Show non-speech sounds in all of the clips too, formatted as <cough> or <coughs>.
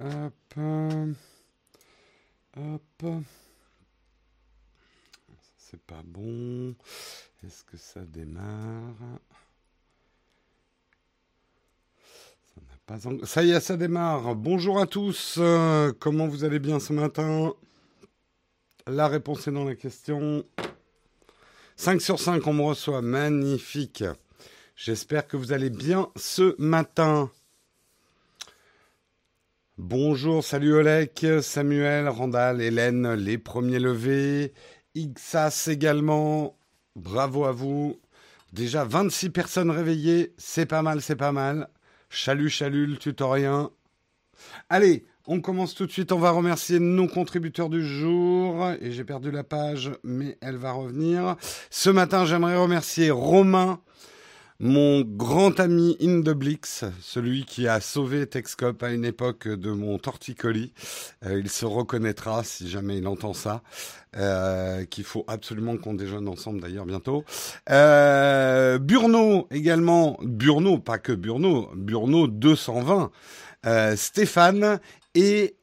Hop. Hop. C'est pas bon. Est-ce que ça démarre? Ça, pas ça y est, ça démarre. Bonjour à tous. Euh, comment vous allez bien ce matin? La réponse est dans la question. 5 sur 5, on me reçoit. Magnifique. J'espère que vous allez bien ce matin. Bonjour, salut Olek, Samuel, Randall, Hélène, les premiers levés, Ixas également, bravo à vous. Déjà 26 personnes réveillées, c'est pas mal, c'est pas mal. Chalut, chalut, le tutorien. Allez, on commence tout de suite. On va remercier nos contributeurs du jour. Et j'ai perdu la page, mais elle va revenir. Ce matin, j'aimerais remercier Romain, mon grand ami Indeblix, celui qui a sauvé Texcop à une époque de mon torticolis, euh, il se reconnaîtra si jamais il entend ça, euh, qu'il faut absolument qu'on déjeune ensemble d'ailleurs bientôt. Euh, Burno également, Burno, pas que Burno, Burno 220, euh, Stéphane et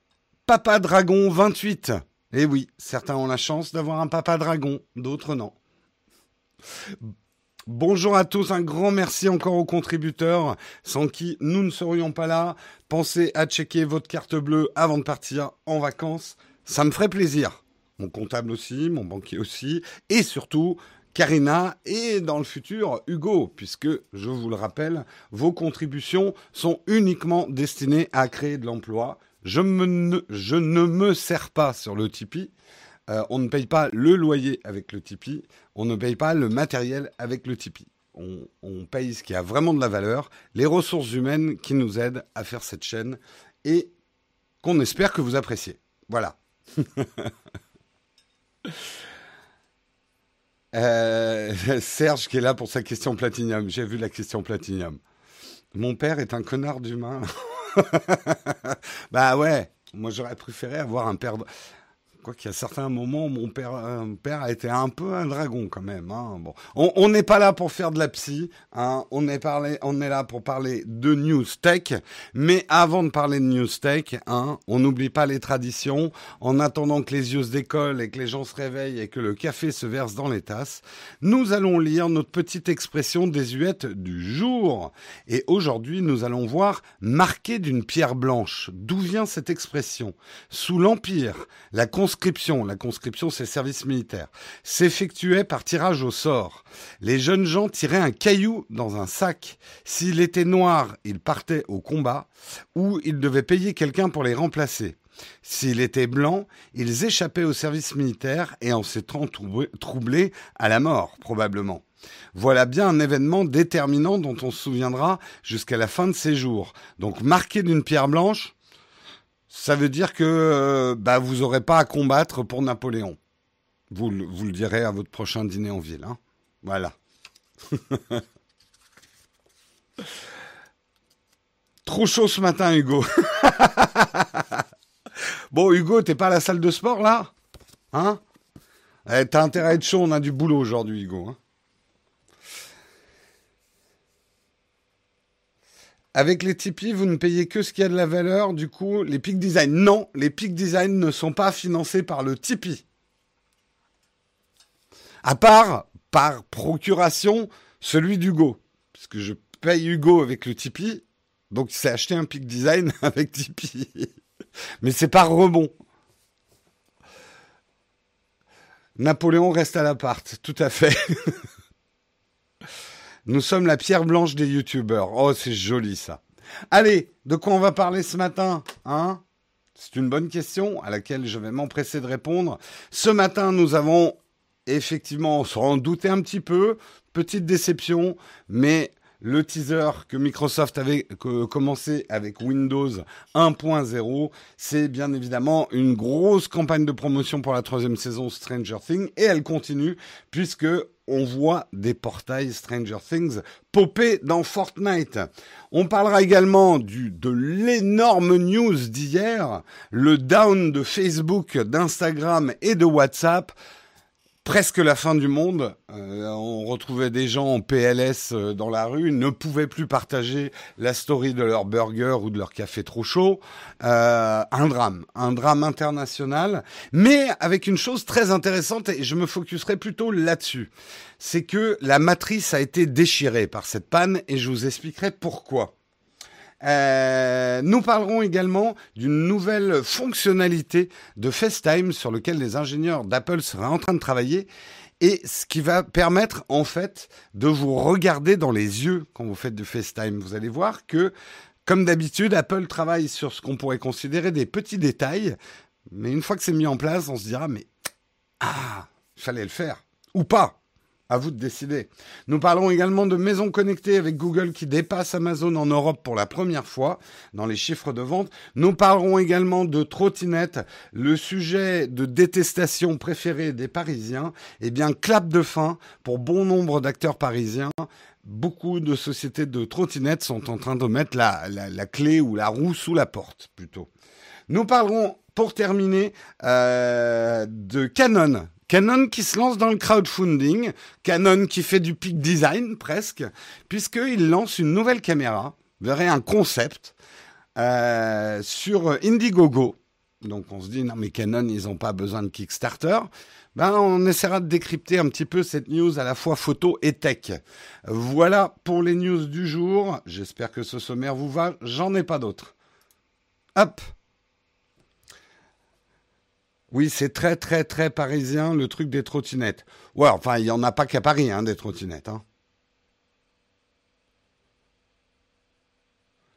Papa Dragon 28. Eh oui, certains ont la chance d'avoir un Papa Dragon, d'autres non. Bonjour à tous, un grand merci encore aux contributeurs, sans qui nous ne serions pas là. Pensez à checker votre carte bleue avant de partir en vacances, ça me ferait plaisir. Mon comptable aussi, mon banquier aussi, et surtout Karina et dans le futur Hugo, puisque, je vous le rappelle, vos contributions sont uniquement destinées à créer de l'emploi. Je, je ne me sers pas sur le Tipeee. Euh, on ne paye pas le loyer avec le Tipeee, on ne paye pas le matériel avec le Tipeee. On, paye ce qui a vraiment de la valeur, les ressources humaines qui nous aident à faire cette chaîne et qu'on espère que vous appréciez. Voilà. <laughs> euh, <laughs> Serge qui est là pour sa question platinium. J'ai vu la question platinium. Mon père est un connard d'humain. <laughs> bah ouais, moi j'aurais préféré avoir un père. Quoi qu'il y a certains moments, mon père, euh, père a été un peu un dragon quand même. Hein. Bon, on n'est pas là pour faire de la psy. Hein. On est là pour parler de news tech. Mais avant de parler de news tech, hein, on n'oublie pas les traditions. En attendant que les yeux se décollent et que les gens se réveillent et que le café se verse dans les tasses, nous allons lire notre petite expression désuète du jour. Et aujourd'hui, nous allons voir marqué d'une pierre blanche. D'où vient cette expression? Sous l'Empire, la la conscription c'est service militaire, s'effectuait par tirage au sort. Les jeunes gens tiraient un caillou dans un sac. S'il était noir, ils partaient au combat ou ils devaient payer quelqu'un pour les remplacer. S'il était blanc, ils échappaient au service militaire et en s'étant troublés à la mort, probablement. Voilà bien un événement déterminant dont on se souviendra jusqu'à la fin de ses jours. Donc marqué d'une pierre blanche, ça veut dire que euh, bah, vous n'aurez pas à combattre pour Napoléon. Vous, vous le direz à votre prochain dîner en ville. Hein voilà. <laughs> Trop chaud ce matin, Hugo. <laughs> bon, Hugo, t'es pas à la salle de sport là? Hein? Eh, T'as intérêt à être chaud, on a du boulot aujourd'hui, Hugo. Hein Avec les Tipeee, vous ne payez que ce qui a de la valeur. Du coup, les Peak Design. Non, les Peak Design ne sont pas financés par le Tipeee. À part, par procuration, celui d'Hugo. Parce que je paye Hugo avec le Tipeee. Donc, il s'est acheté un Peak Design <laughs> avec Tipeee. Mais c'est par rebond. Napoléon reste à l'appart, tout à fait. <laughs> Nous sommes la pierre blanche des youtubeurs. Oh, c'est joli ça. Allez, de quoi on va parler ce matin hein? C'est une bonne question à laquelle je vais m'empresser de répondre. Ce matin, nous avons effectivement, on s'en doutait un petit peu, petite déception, mais le teaser que Microsoft avait commencé avec Windows 1.0, c'est bien évidemment une grosse campagne de promotion pour la troisième saison Stranger Things et elle continue puisque on voit des portails Stranger Things popper dans Fortnite. On parlera également du, de l'énorme news d'hier, le down de Facebook, d'Instagram et de WhatsApp presque la fin du monde. Euh, on retrouvait des gens en PLS euh, dans la rue, ne pouvaient plus partager la story de leur burger ou de leur café trop chaud. Euh, un drame, un drame international, mais avec une chose très intéressante, et je me focuserai plutôt là-dessus, c'est que la matrice a été déchirée par cette panne, et je vous expliquerai pourquoi. Euh, nous parlerons également d'une nouvelle fonctionnalité de FaceTime sur lequel les ingénieurs d'Apple seraient en train de travailler et ce qui va permettre en fait de vous regarder dans les yeux quand vous faites du FaceTime. Vous allez voir que, comme d'habitude, Apple travaille sur ce qu'on pourrait considérer des petits détails, mais une fois que c'est mis en place, on se dira mais ah, fallait le faire ou pas. À vous de décider. Nous parlerons également de maisons connectées avec Google qui dépasse Amazon en Europe pour la première fois dans les chiffres de vente. Nous parlerons également de trottinettes, le sujet de détestation préféré des Parisiens. Eh bien, clap de fin pour bon nombre d'acteurs parisiens. Beaucoup de sociétés de trottinettes sont en train de mettre la, la, clé ou la roue sous la porte, plutôt. Nous parlerons, pour terminer, euh, de Canon, Canon qui se lance dans le crowdfunding, Canon qui fait du peak design presque, puisqu'il lance une nouvelle caméra, verrez un concept, euh, sur Indiegogo. Donc on se dit, non mais Canon, ils n'ont pas besoin de Kickstarter. Ben, on essaiera de décrypter un petit peu cette news à la fois photo et tech. Voilà pour les news du jour. J'espère que ce sommaire vous va. J'en ai pas d'autres. Hop oui, c'est très, très, très parisien, le truc des trottinettes. Ouais, enfin, il n'y en a pas qu'à Paris, hein, des trottinettes. Hein.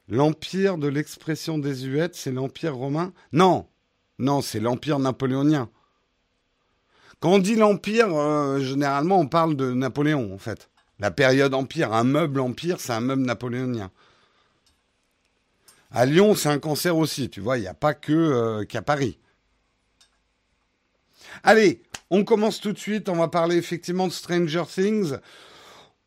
L'empire de l'expression désuète, c'est l'empire romain? Non, non, c'est l'empire napoléonien. Quand on dit l'empire, euh, généralement, on parle de Napoléon, en fait. La période empire, un meuble empire, c'est un meuble napoléonien. À Lyon, c'est un cancer aussi, tu vois, il n'y a pas que euh, qu'à Paris. Allez, on commence tout de suite. On va parler effectivement de Stranger Things.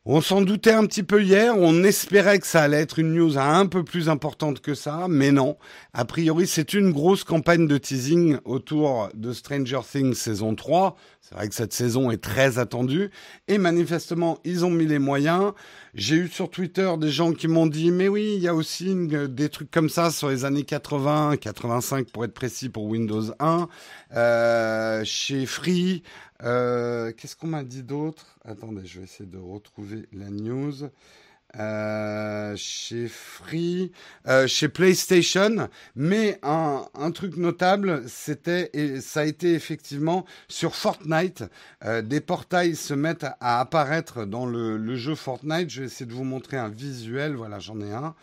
On s'en doutait un petit peu hier, on espérait que ça allait être une news un peu plus importante que ça, mais non. A priori, c'est une grosse campagne de teasing autour de Stranger Things saison 3. C'est vrai que cette saison est très attendue et manifestement, ils ont mis les moyens. J'ai eu sur Twitter des gens qui m'ont dit mais oui, il y a aussi des trucs comme ça sur les années 80, 85 pour être précis pour Windows 1, euh, chez Free. Euh, qu'est-ce qu'on m'a dit d'autre? Attendez, je vais essayer de retrouver la news. Euh, chez Free, euh, chez PlayStation, mais un, truc notable, c'était et ça a été effectivement sur Fortnite. Euh, des portails se mettent à, apparaître dans le, le, jeu Fortnite. Je vais essayer de vous montrer un visuel. Voilà, j'en ai un.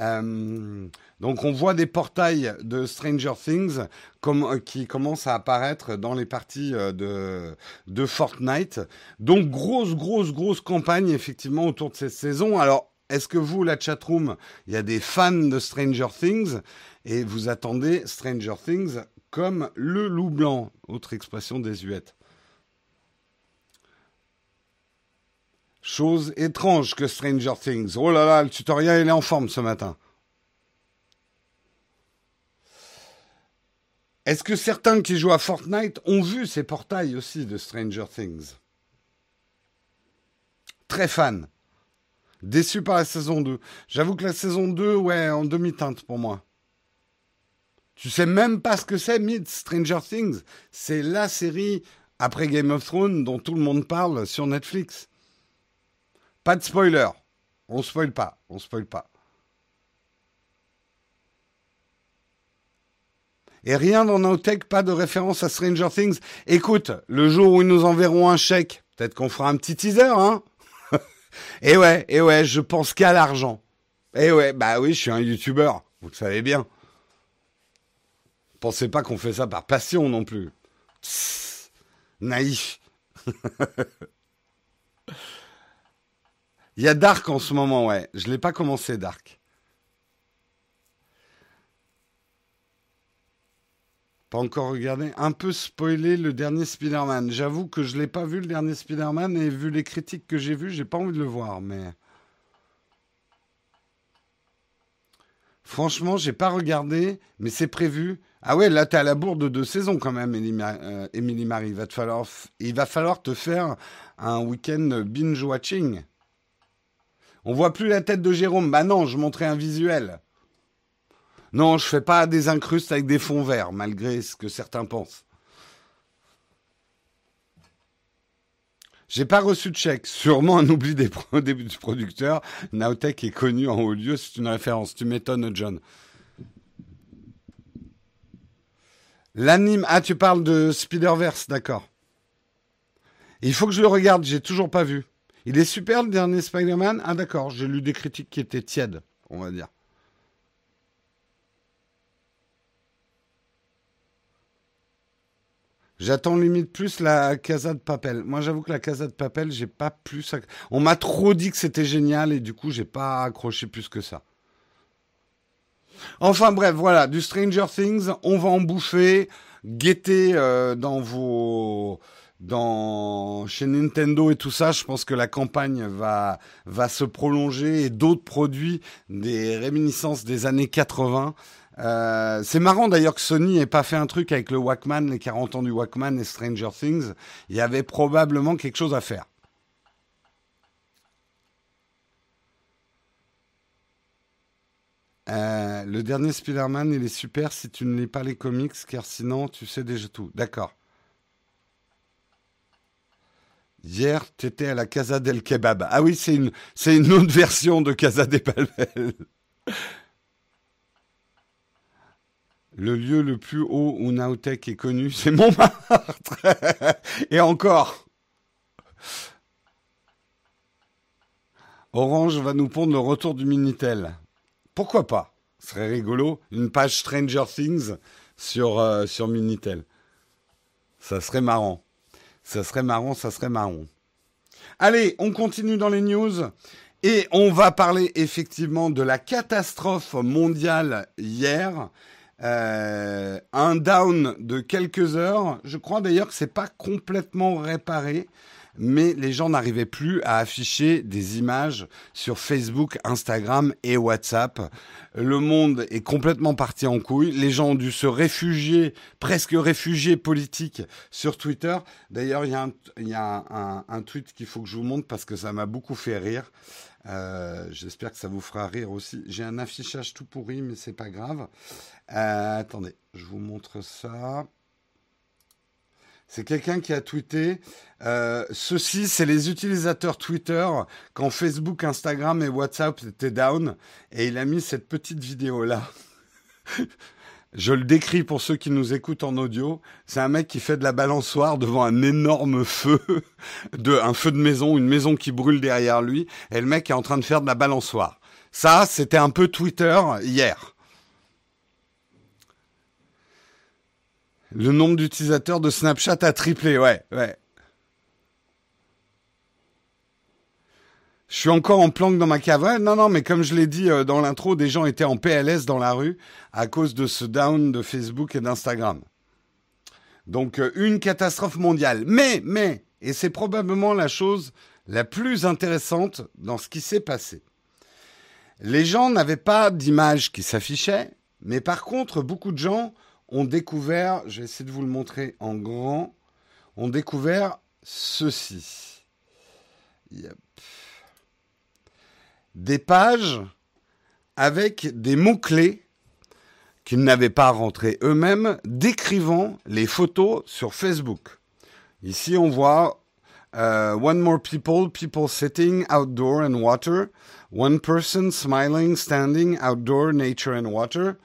Euh, donc on voit des portails de Stranger Things comme, qui commencent à apparaître dans les parties de, de Fortnite. Donc grosse, grosse, grosse campagne effectivement autour de cette saison. Alors est-ce que vous, la chatroom, il y a des fans de Stranger Things et vous attendez Stranger Things comme le loup blanc, autre expression désuète? Chose étrange que Stranger Things. Oh là là, le tutoriel il est en forme ce matin. Est-ce que certains qui jouent à Fortnite ont vu ces portails aussi de Stranger Things? Très fan. Déçu par la saison 2. J'avoue que la saison 2, ouais, en demi-teinte pour moi. Tu sais même pas ce que c'est, Mid Stranger Things? C'est la série après Game of Thrones dont tout le monde parle sur Netflix. Pas de spoiler. On spoil pas. On spoil pas. Et rien dans nos tech, pas de référence à Stranger Things. Écoute, le jour où ils nous enverront un chèque, peut-être qu'on fera un petit teaser, hein <laughs> Et ouais, et ouais, je pense qu'à l'argent. Et ouais, bah oui, je suis un youtubeur, vous le savez bien. Pensez pas qu'on fait ça par passion non plus. naïf. <laughs> Il y a Dark en ce moment, ouais. Je l'ai pas commencé, Dark. Pas encore regardé. Un peu spoilé le dernier Spider-Man. J'avoue que je l'ai pas vu le dernier Spider-Man et vu les critiques que j'ai vues, j'ai pas envie de le voir. Mais franchement, j'ai pas regardé, mais c'est prévu. Ah ouais, là, t'es à la bourre de deux saisons quand même, Émilie Marie. Il va falloir te faire un week-end binge-watching. On voit plus la tête de Jérôme. Bah non, je montrais un visuel. Non, je fais pas des incrustes avec des fonds verts, malgré ce que certains pensent. J'ai pas reçu de chèque. Sûrement un oubli des <laughs> début du producteur. Naotech est connu en haut lieu, c'est une référence. Tu m'étonnes, John. L'anime. Ah, tu parles de Spider-Verse, d'accord. Il faut que je le regarde, j'ai toujours pas vu. Il est super le dernier Spider-Man Ah, d'accord, j'ai lu des critiques qui étaient tièdes, on va dire. J'attends limite plus la Casa de Papel. Moi, j'avoue que la Casa de Papel, j'ai pas plus. On m'a trop dit que c'était génial et du coup, j'ai pas accroché plus que ça. Enfin bref, voilà, du Stranger Things, on va en bouffer. Guettez euh, dans vos dans chez Nintendo et tout ça, je pense que la campagne va se prolonger et d'autres produits des réminiscences des années 80 euh, c'est marrant d'ailleurs que Sony ait pas fait un truc avec le Walkman, les 40 ans du Walkman et Stranger Things. Il y avait probablement quelque chose à faire. Euh, le dernier Spider-Man, il est super si tu ne lis pas les comics, car sinon tu sais déjà tout. D'accord. Hier, tu étais à la Casa del Kebab. Ah oui, c'est une, autre version de Casa des Palmel. Le lieu le plus haut où Naotech est connu, c'est Montmartre. Et encore. Orange va nous pondre le retour du Minitel. Pourquoi pas? Ce serait rigolo. Une page Stranger Things sur, euh, sur Minitel. Ça serait marrant. Ça serait marrant, ça serait marrant. Allez, on continue dans les news. Et on va parler effectivement de la catastrophe mondiale hier. Euh, un down de quelques heures. Je crois d'ailleurs que c'est pas complètement réparé, mais les gens n'arrivaient plus à afficher des images sur Facebook, Instagram et WhatsApp. Le monde est complètement parti en couille. Les gens ont dû se réfugier, presque réfugiés politiques sur Twitter. D'ailleurs, il y a, un, un tweet qu'il faut que je vous montre parce que ça m'a beaucoup fait rire. Euh, j'espère que ça vous fera rire aussi. J'ai un affichage tout pourri, mais c'est pas grave. Euh, attendez, je vous montre ça. C'est quelqu'un qui a tweeté euh, ceci, c'est les utilisateurs Twitter quand Facebook, Instagram et WhatsApp étaient down, et il a mis cette petite vidéo là. <laughs> Je le décris pour ceux qui nous écoutent en audio. C'est un mec qui fait de la balançoire devant un énorme feu, <laughs> de, un feu de maison, une maison qui brûle derrière lui, et le mec est en train de faire de la balançoire. Ça, c'était un peu Twitter hier. Le nombre d'utilisateurs de Snapchat a triplé, ouais, ouais. Je suis encore en planque dans ma cave. non, non, mais comme je l'ai dit euh, dans l'intro, des gens étaient en PLS dans la rue à cause de ce down de Facebook et d'Instagram. Donc euh, une catastrophe mondiale. Mais, mais, et c'est probablement la chose la plus intéressante dans ce qui s'est passé. Les gens n'avaient pas d'image qui s'affichait, mais par contre, beaucoup de gens ont découvert, je vais essayer de vous le montrer en grand, ont découvert ceci. Yep des pages avec des mots-clés qu'ils n'avaient pas rentrés eux-mêmes, décrivant les photos sur Facebook. Ici, on voit euh, One more people, people sitting outdoor and water. One person smiling, standing outdoor, nature and water.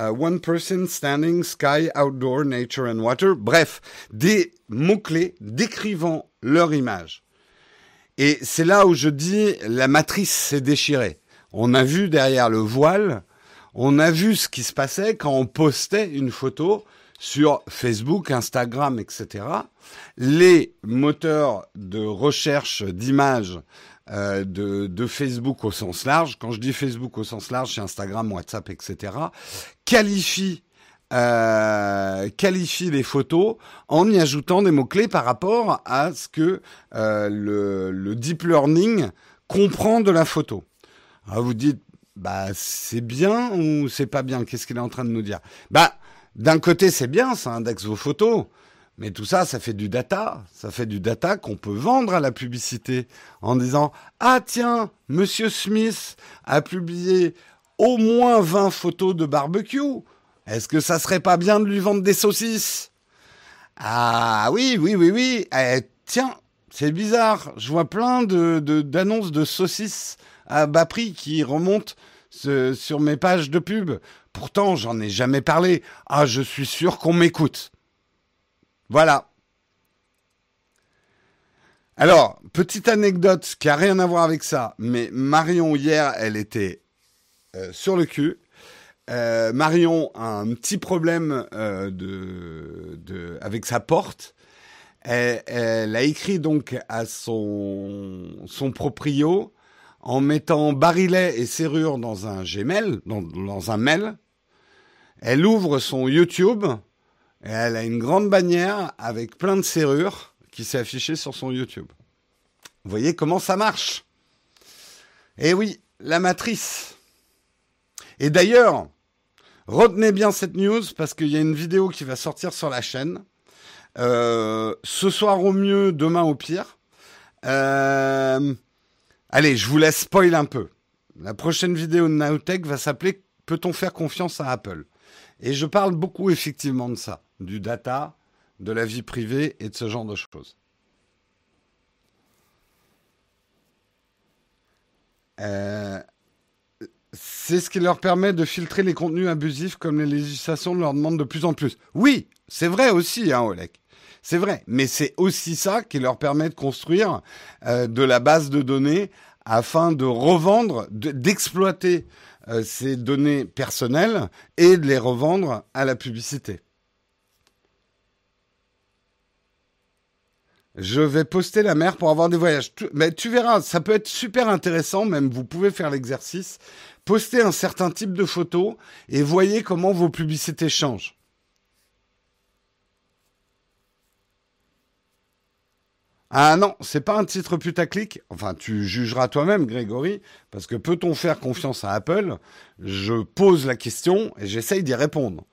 Uh, one person standing, sky, outdoor, nature and water. Bref, des mots-clés décrivant leur image. Et c'est là où je dis la matrice s'est déchirée. On a vu derrière le voile, on a vu ce qui se passait quand on postait une photo sur Facebook, Instagram, etc. Les moteurs de recherche d'images euh, de, Facebook au sens large, quand je dis Facebook au sens large, c'est Instagram, WhatsApp, etc., qualifient euh, qualifie les photos en y ajoutant des mots-clés par rapport à ce que euh, le, deep learning comprend de la photo. Alors vous dites, bah c'est bien ou c'est pas bien? Qu'est-ce qu'il est en train de nous dire? Bah d'un côté, c'est bien, ça indexe vos photos. Mais tout ça, ça fait du data. Ça fait du data qu'on peut vendre à la publicité en disant Ah tiens, Monsieur Smith a publié au moins 20 photos de barbecue. Est-ce que ça serait pas bien de lui vendre des saucisses? Ah oui, oui, oui, oui. Eh, tiens, c'est bizarre. Je vois plein de, d'annonces de, saucisses à bas prix qui remontent sur mes pages de pub. Pourtant, j'en ai jamais parlé. Ah, je suis sûr qu'on m'écoute. Voilà. Alors, petite anecdote qui a rien à voir avec ça, mais Marion hier, elle était euh, sur le cul. Euh, Marion a un petit problème euh, avec sa porte. Elle, a écrit donc à son, son proprio en mettant barillet et serrure dans un Gmail, dans, dans un mail. Elle ouvre son YouTube et elle a une grande bannière avec plein de serrures qui s'est affichée sur son YouTube. Vous voyez comment ça marche? Eh oui, la matrice. Et d'ailleurs, retenez bien cette news parce qu'il y a une vidéo qui va sortir sur la chaîne. Euh, ce soir au mieux, demain au pire. Euh, allez, je vous laisse spoil un peu. La prochaine vidéo de Nowtech va s'appeler Peut-on faire confiance à Apple? Et je parle beaucoup effectivement de ça du data, de la vie privée et de ce genre de choses. Euh, c'est ce qui leur permet de filtrer les contenus abusifs comme les législations leur demandent de plus en plus. Oui, c'est vrai aussi, hein, Olek. C'est vrai, mais c'est aussi ça qui leur permet de construire euh, de la base de données afin de revendre, d'exploiter euh, ces données personnelles et de les revendre à la publicité. Je vais poster la mer pour avoir des voyages. Mais tu verras, ça peut être super intéressant, même vous pouvez faire l'exercice. Postez un certain type de photos et voyez comment vos publicités changent. Ah non, c'est pas un titre putaclic. Enfin, tu jugeras toi-même, Grégory, parce que peut-on faire confiance à Apple? Je pose la question et j'essaye d'y répondre.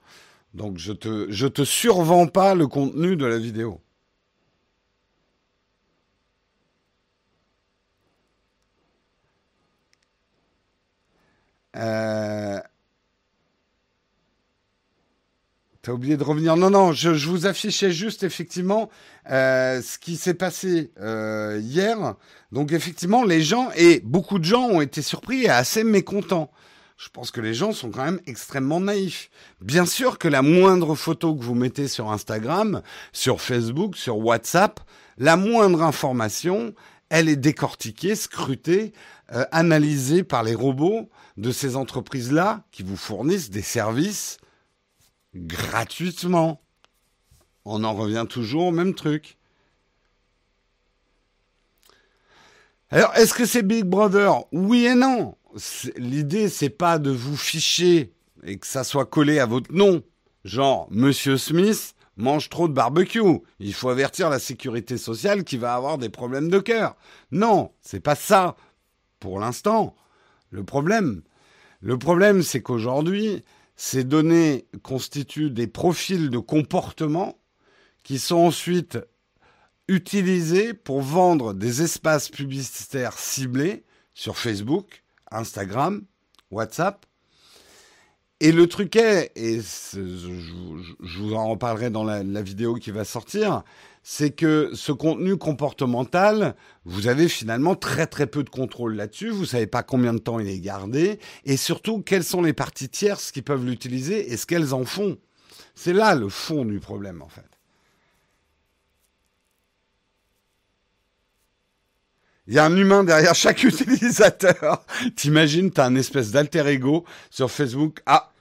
Donc je te, je te survends pas le contenu de la vidéo. Euh... T'as oublié de revenir. Non, non, je, vous affichais juste effectivement euh, ce qui s'est passé euh, hier. Donc effectivement, les gens, et beaucoup de gens ont été surpris et assez mécontents. Je pense que les gens sont quand même extrêmement naïfs. Bien sûr que la moindre photo que vous mettez sur Instagram, sur Facebook, sur WhatsApp, la moindre information, elle est décortiquée, scrutée, euh, analysée par les robots de ces entreprises-là qui vous fournissent des services gratuitement. On en revient toujours au même truc. Alors, est-ce que c'est Big Brother? Oui et non. L'idée, c'est pas de vous ficher et que ça soit collé à votre nom. Genre, Monsieur Smith mange trop de barbecue. Il faut avertir la sécurité sociale qui va avoir des problèmes de cœur. Non, c'est pas ça. Pour l'instant. Le problème, le problème, c'est qu'aujourd'hui, ces données constituent des profils de comportement qui sont ensuite utilisés pour vendre des espaces publicitaires ciblés sur Facebook, Instagram, WhatsApp. Et le truc est, et je, vous en reparlerai dans la vidéo qui va sortir, c'est que ce contenu comportemental, vous avez finalement très très peu de contrôle là-dessus, vous savez pas combien de temps il est gardé, et surtout quelles sont les parties tierces qui peuvent l'utiliser et ce qu'elles en font. C'est là le fond du problème en fait. Il y a un humain derrière chaque <laughs> utilisateur. T'imagines, t'as un espèce d'alter ego sur Facebook. Ah,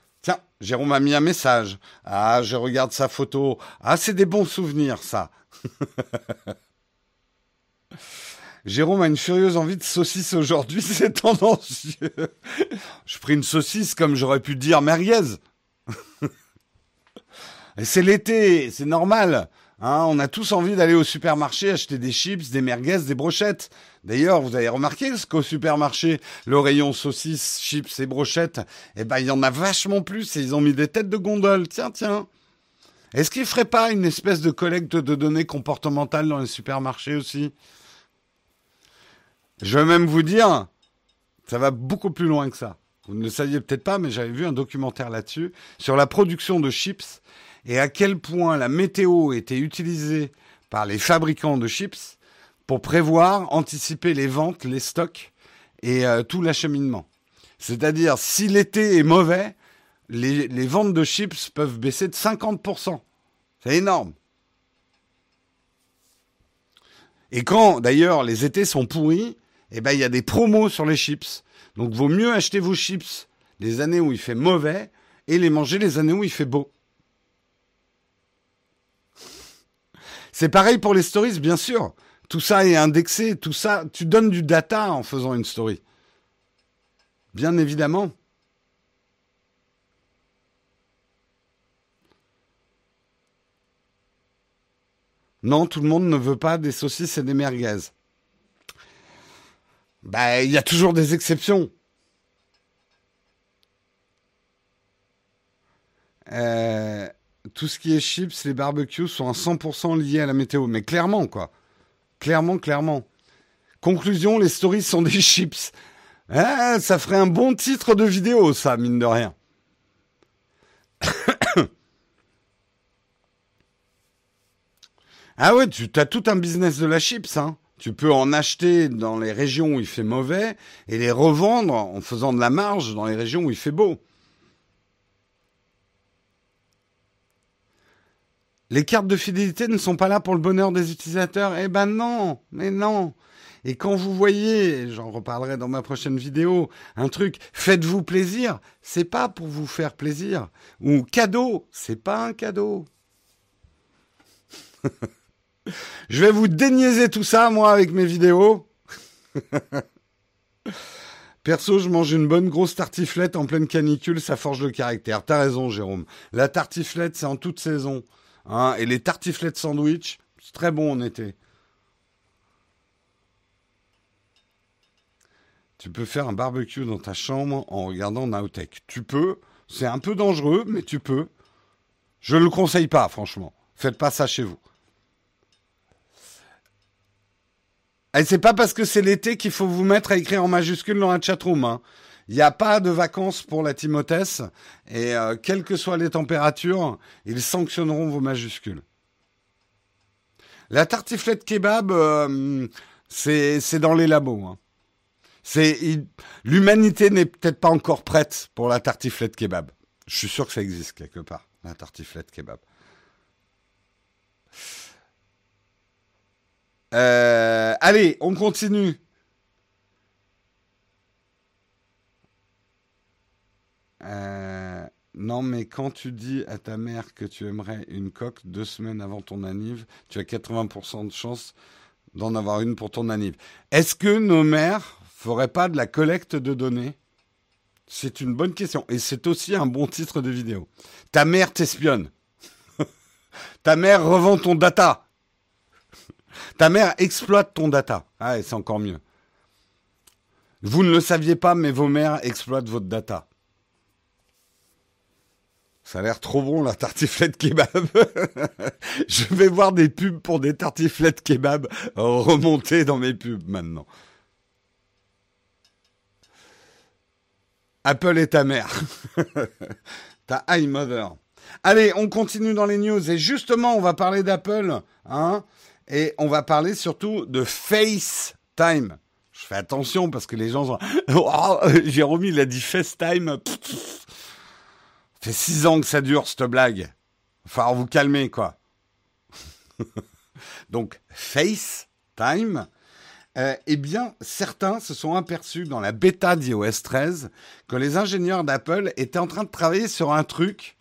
Jérôme a mis un message. Ah, je regarde sa photo. Ah, c'est des bons souvenirs, ça. <laughs> Jérôme a une furieuse envie de saucisse aujourd'hui, <laughs> c'est tendancieux. Je pris une saucisse comme j'aurais pu dire merguez. <laughs> C'est l'été, c'est normal. Hein, on a tous envie d'aller au supermarché acheter des chips, des merguez, des brochettes. D'ailleurs, vous avez remarqué qu'au supermarché, le rayon saucisses, chips et brochettes, eh ben, il y en a vachement plus et ils ont mis des têtes de gondole. Tiens, tiens. Est-ce qu'ils feraient pas une espèce de collecte de données comportementales dans les supermarchés aussi? Je vais même vous dire, ça va beaucoup plus loin que ça. Vous ne le saviez peut-être pas, mais j'avais vu un documentaire là-dessus, sur la production de chips et à quel point la météo était utilisée par les fabricants de chips pour prévoir, anticiper les ventes, les stocks et euh, tout l'acheminement. C'est-à-dire, si l'été est mauvais, les, ventes de chips peuvent baisser de 50%. C'est énorme. Et quand, d'ailleurs, les étés sont pourris, eh ben, il y a des promos sur les chips. Donc, vaut mieux acheter vos chips les années où il fait mauvais et les manger les années où il fait beau. C'est pareil pour les stories, bien sûr. Tout ça est indexé, tout ça, tu donnes du data en faisant une story. Bien évidemment. Non, tout le monde ne veut pas des saucisses et des merguez. Bah, il y a toujours des exceptions. Euh, tout ce qui est chips, les barbecues sont à 100% liés à la météo. Mais clairement, quoi. Clairement, clairement. Conclusion, les stories sont des chips. Ah, ça ferait un bon titre de vidéo, ça, mine de rien. <coughs> ah ouais, tu as tout un business de la chips, hein. Tu peux en acheter dans les régions où il fait mauvais et les revendre en faisant de la marge dans les régions où il fait beau. Les cartes de fidélité ne sont pas là pour le bonheur des utilisateurs. Eh ben non, mais non. Et quand vous voyez, j'en reparlerai dans ma prochaine vidéo, un truc, faites-vous plaisir, c'est pas pour vous faire plaisir. Ou cadeau, c'est pas un cadeau. <laughs> je vais vous déniaiser tout ça, moi, avec mes vidéos. <laughs> Perso, je mange une bonne grosse tartiflette en pleine canicule, ça forge le caractère. T'as raison, Jérôme. La tartiflette, c'est en toute saison. Hein, et les tartiflettes sandwich, c'est très bon en été. Tu peux faire un barbecue dans ta chambre en regardant Nowtech. Tu peux. C'est un peu dangereux, mais tu peux. Je ne le conseille pas, franchement. Faites pas ça chez vous. Et c'est pas parce que c'est l'été qu'il faut vous mettre à écrire en majuscule dans la chatroom. Hein. Il n'y a pas de vacances pour la Timothée et euh, quelles que soient les températures, ils sanctionneront vos majuscules. La tartiflette kebab, euh, c'est dans les labos. Hein. l'humanité n'est peut-être pas encore prête pour la tartiflette kebab. Je suis sûr que ça existe quelque part, la tartiflette kebab. Euh, allez, on continue. Euh, non, mais quand tu dis à ta mère que tu aimerais une coque deux semaines avant ton anniv, tu as 80% de chance d'en avoir une pour ton anniv. Est-ce que nos mères feraient pas de la collecte de données? C'est une bonne question. Et c'est aussi un bon titre de vidéo. Ta mère t'espionne. <laughs> ta mère revend ton data. <laughs> ta mère exploite ton data. Ah, c'est encore mieux. Vous ne le saviez pas, mais vos mères exploitent votre data. Ça a l'air trop bon la tartiflette kebab. <laughs> je vais voir des pubs pour des tartiflettes kebab remonter dans mes pubs maintenant. Apple est ta mère. <laughs> ta iMother. Allez, on continue dans les news. Et justement, on va parler d'Apple. Hein, et on va parler surtout de FaceTime. Je fais attention parce que les gens sont... <laughs> Oh, Jérôme, il a dit FaceTime. Fait six ans que ça dure, cette blague. Enfin, vous calmer, quoi. <laughs> Donc, FaceTime, euh, eh bien, certains se sont aperçus dans la bêta d'iOS 13 que les ingénieurs d'Apple étaient en train de travailler sur un truc.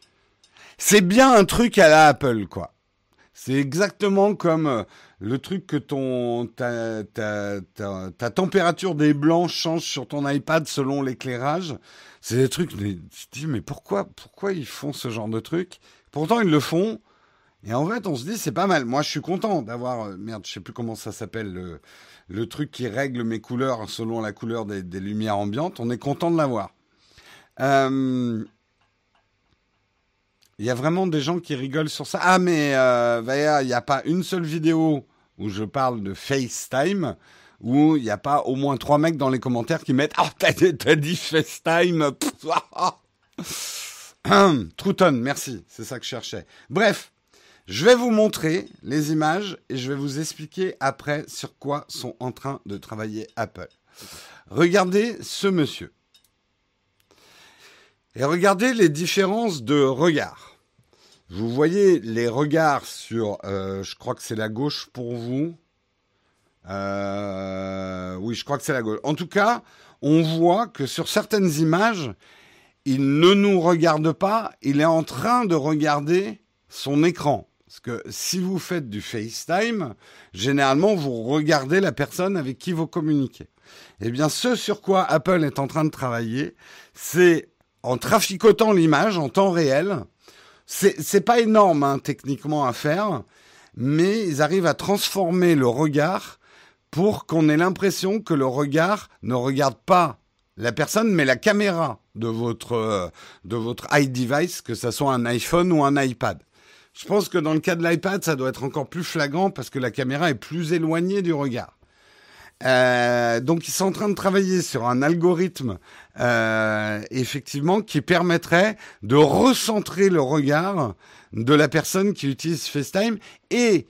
C'est bien un truc à la Apple, quoi. C'est exactement comme euh, le truc que ton ta, ta, ta, température des blancs change sur ton iPad selon l'éclairage. C'est des trucs, tu te dis, mais pourquoi, pourquoi ils font ce genre de truc? Pourtant, ils le font. Et en fait, on se dit, c'est pas mal. Moi, je suis content d'avoir, euh, merde, je sais plus comment ça s'appelle, le, le truc qui règle mes couleurs selon la couleur des, des lumières ambiantes. On est content de l'avoir. Euh, il y a vraiment des gens qui rigolent sur ça. Ah, mais euh, il n'y a pas une seule vidéo où je parle de FaceTime où il n'y a pas au moins trois mecs dans les commentaires qui mettent Ah, t'as, dit FaceTime <coughs> Trouton, merci, c'est ça que je cherchais. Bref, je vais vous montrer les images et je vais vous expliquer après sur quoi sont en train de travailler Apple. Regardez ce monsieur. Et regardez les différences de regard. Vous voyez les regards sur, euh, je crois que c'est la gauche pour vous. Euh, oui, je crois que c'est la gauche. En tout cas, on voit que sur certaines images, il ne nous regarde pas, il est en train de regarder son écran. Parce que si vous faites du FaceTime, généralement, vous regardez la personne avec qui vous communiquez. Eh bien, ce sur quoi Apple est en train de travailler, c'est en traficotant l'image en temps réel. C'est pas énorme hein, techniquement à faire, mais ils arrivent à transformer le regard pour qu'on ait l'impression que le regard ne regarde pas la personne, mais la caméra de votre euh, de votre iDevice, que ce soit un iPhone ou un iPad. Je pense que dans le cas de l'iPad, ça doit être encore plus flagrant parce que la caméra est plus éloignée du regard. Euh, donc ils sont en train de travailler sur un algorithme euh, effectivement qui permettrait de recentrer le regard de la personne qui utilise FaceTime et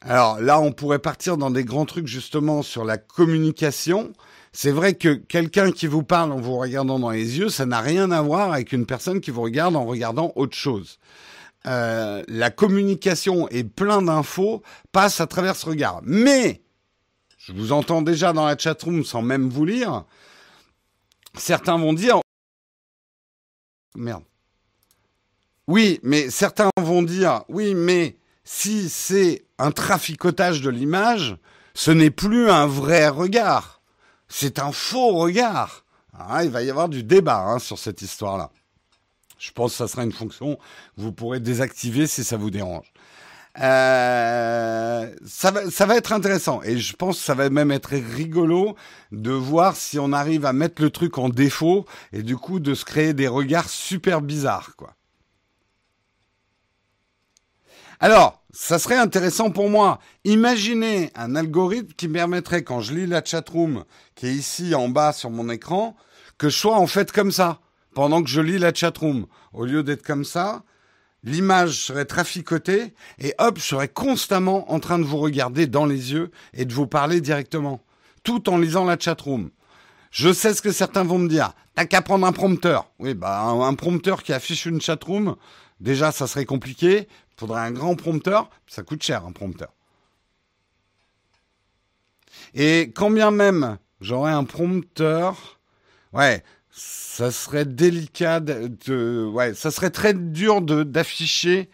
alors là on pourrait partir dans des grands trucs justement sur la communication. C'est vrai que quelqu'un qui vous parle en vous regardant dans les yeux, ça n'a rien à voir avec une personne qui vous regarde en regardant autre chose. Euh, la communication et plein d'infos passe à travers ce regard. Mais je vous entends déjà dans la chatroom sans même vous lire. Certains vont dire. Merde. Oui, mais certains vont dire oui, mais si c'est un traficotage de l'image, ce n'est plus un vrai regard. C'est un faux regard. Ah, il va y avoir du débat hein, sur cette histoire-là. Je pense que ça sera une fonction que vous pourrez désactiver si ça vous dérange. Euh, ça, va, ça va être intéressant et je pense que ça va même être rigolo de voir si on arrive à mettre le truc en défaut et du coup de se créer des regards super bizarres quoi. Alors, ça serait intéressant pour moi. Imaginez un algorithme qui permettrait, quand je lis la chatroom, qui est ici en bas sur mon écran, que je sois en fait comme ça, pendant que je lis la chatroom. Au lieu d'être comme ça, l'image serait traficotée et hop, je serais constamment en train de vous regarder dans les yeux et de vous parler directement, tout en lisant la chatroom. Je sais ce que certains vont me dire. T'as qu'à prendre un prompteur. Oui, bah un, prompteur qui affiche une chatroom, déjà ça serait compliqué. Faudrait un grand prompteur. Ça coûte cher un prompteur. Et quand bien même j'aurais un prompteur, ouais, ça serait délicat de, ouais, ça serait très dur de d'afficher,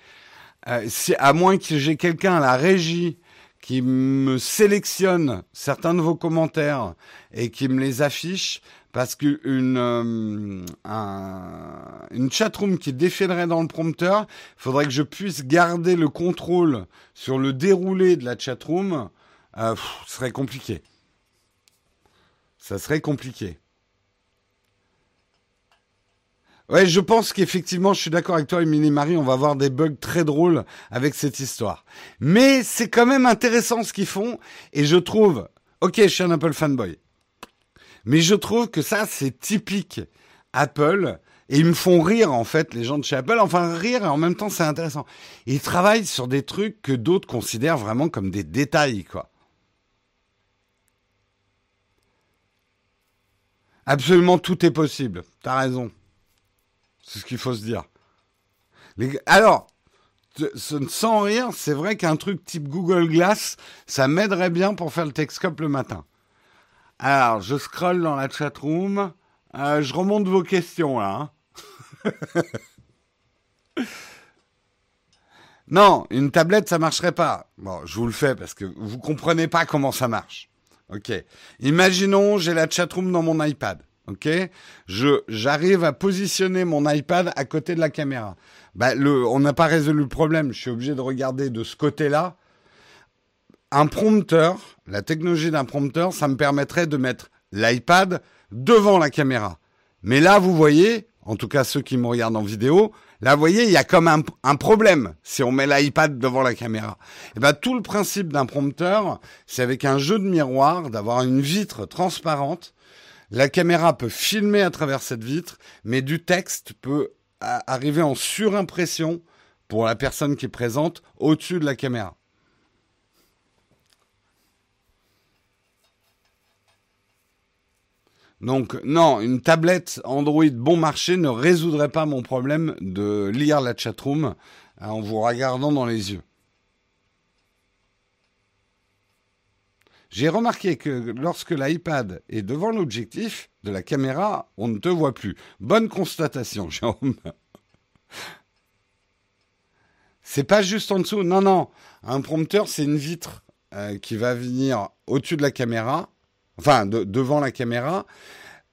euh, à moins que j'ai quelqu'un à la régie qui me sélectionne certains de vos commentaires et qui me les affiche, parce qu'une euh, un, une chatroom qui défilerait dans le prompteur, il faudrait que je puisse garder le contrôle sur le déroulé de la chatroom. Euh, ce serait compliqué. Ça serait compliqué. Ouais, je pense qu'effectivement, je suis d'accord avec toi, Emily Marie, on va avoir des bugs très drôles avec cette histoire. Mais c'est quand même intéressant ce qu'ils font, et je trouve, ok, je suis un Apple fanboy, mais je trouve que ça, c'est typique Apple, et ils me font rire, en fait, les gens de chez Apple, enfin rire, et en même temps, c'est intéressant. Ils travaillent sur des trucs que d'autres considèrent vraiment comme des détails, quoi. Absolument tout est possible, t'as raison. C'est ce qu'il faut se dire. Alors, sans rire, c'est vrai qu'un truc type Google Glass, ça m'aiderait bien pour faire le Texcope le matin. Alors, je scrolle dans la chatroom. Euh, je remonte vos questions là. Hein. <laughs> non, une tablette, ça marcherait pas. Bon, je vous le fais parce que vous comprenez pas comment ça marche. Ok. Imaginons, j'ai la chatroom dans mon iPad. Ok? Je j'arrive à positionner mon iPad à côté de la caméra. Bah, le, on n'a pas résolu le problème. Je suis obligé de regarder de ce côté-là. Un prompteur, la technologie d'un prompteur, ça me permettrait de mettre l'iPad devant la caméra. Mais là, vous voyez, en tout cas ceux qui me regardent en vidéo, là, vous voyez, il y a comme un, problème si on met l'iPad devant la caméra. Et eh ben, tout le principe d'un prompteur, c'est avec un jeu de miroir, d'avoir une vitre transparente. La caméra peut filmer à travers cette vitre, mais du texte peut arriver en surimpression pour la personne qui est présente au-dessus de la caméra. Donc non, une tablette Android bon marché ne résoudrait pas mon problème de lire la chatroom en vous regardant dans les yeux. J'ai remarqué que lorsque l'iPad est devant l'objectif de la caméra, on ne te voit plus. Bonne constatation, <laughs> Jérôme. C'est pas juste en dessous. Non, non. Un prompteur, c'est une vitre euh, qui va venir au-dessus de la caméra, enfin devant la caméra,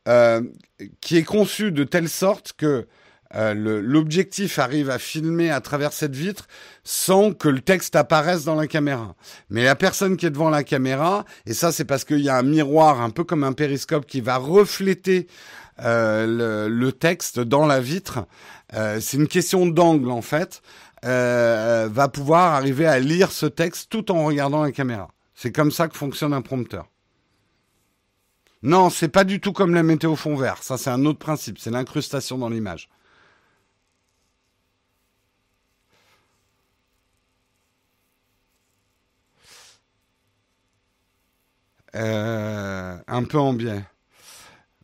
euh, qui est conçue de telle sorte que euh, l'objectif arrive à filmer à travers cette vitre sans que le texte apparaisse dans la caméra. Mais la personne qui est devant la caméra, et ça c'est parce qu'il y a un miroir un peu comme un périscope qui va refléter euh, le, texte dans la vitre, euh, c'est une question d'angle en fait, va pouvoir arriver à lire ce texte tout en regardant la caméra. C'est comme ça que fonctionne un prompteur. Non, c'est pas du tout comme la météo fond vert. Ça, c'est un autre principe. C'est l'incrustation dans l'image. Euh, un peu en biais.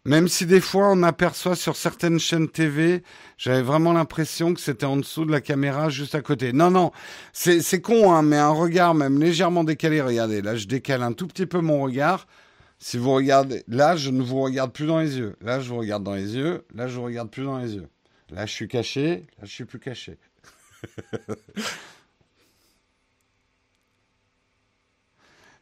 Même si des fois on aperçoit sur certaines chaînes TV, j'avais vraiment l'impression que c'était en dessous de la caméra juste à côté. Non, non, c'est con, hein, mais un regard même légèrement décalé. Regardez, là je décale un tout petit peu mon regard. Si vous regardez, là je ne vous regarde plus dans les yeux. Là je vous regarde dans les yeux. Là je vous regarde plus dans les yeux. Là je suis caché. Là je suis plus caché. <laughs>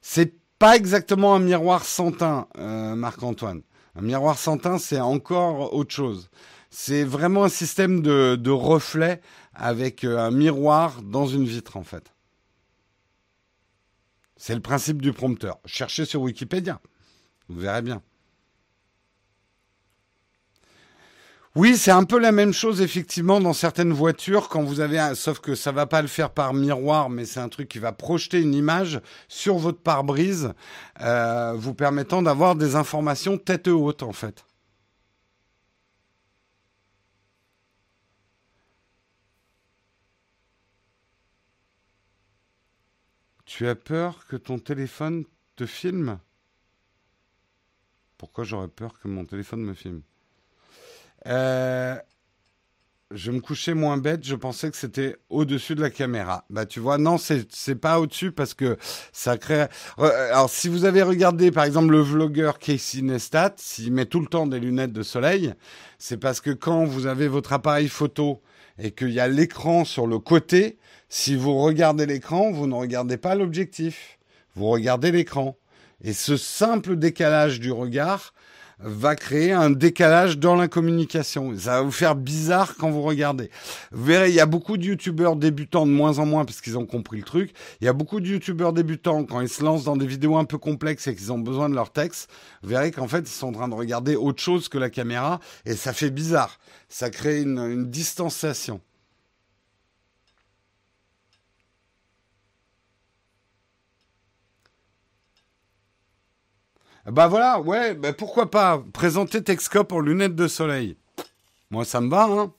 c'est pas exactement un miroir sans teint, euh, Marc-Antoine. Un miroir sans teint, c'est encore autre chose. C'est vraiment un système de, de reflet avec euh, un miroir dans une vitre, en fait. C'est le principe du prompteur. Cherchez sur Wikipédia. Vous verrez bien. Oui, c'est un peu la même chose effectivement dans certaines voitures quand vous avez sauf que ça va pas le faire par miroir, mais c'est un truc qui va projeter une image sur votre pare-brise, euh, vous permettant d'avoir des informations tête haute en fait. Tu as peur que ton téléphone te filme? Pourquoi j'aurais peur que mon téléphone me filme? Euh, je me couchais moins bête, je pensais que c'était au-dessus de la caméra. Bah tu vois, non, c'est pas au-dessus parce que ça crée. Alors si vous avez regardé par exemple le vlogueur Casey Neistat, s'il met tout le temps des lunettes de soleil, c'est parce que quand vous avez votre appareil photo et qu'il y a l'écran sur le côté, si vous regardez l'écran, vous ne regardez pas l'objectif, vous regardez l'écran. Et ce simple décalage du regard va créer un décalage dans la communication. Ça va vous faire bizarre quand vous regardez. Vous verrez, il y a beaucoup de youtubeurs débutants de moins en moins parce qu'ils ont compris le truc. Il y a beaucoup de youtubeurs débutants quand ils se lancent dans des vidéos un peu complexes et qu'ils ont besoin de leur texte. Vous verrez qu'en fait, ils sont en train de regarder autre chose que la caméra et ça fait bizarre. Ça crée une, une distanciation. Bah voilà, ouais, bah pourquoi pas présenter Texcop en lunettes de soleil. Moi, ça me va, hein.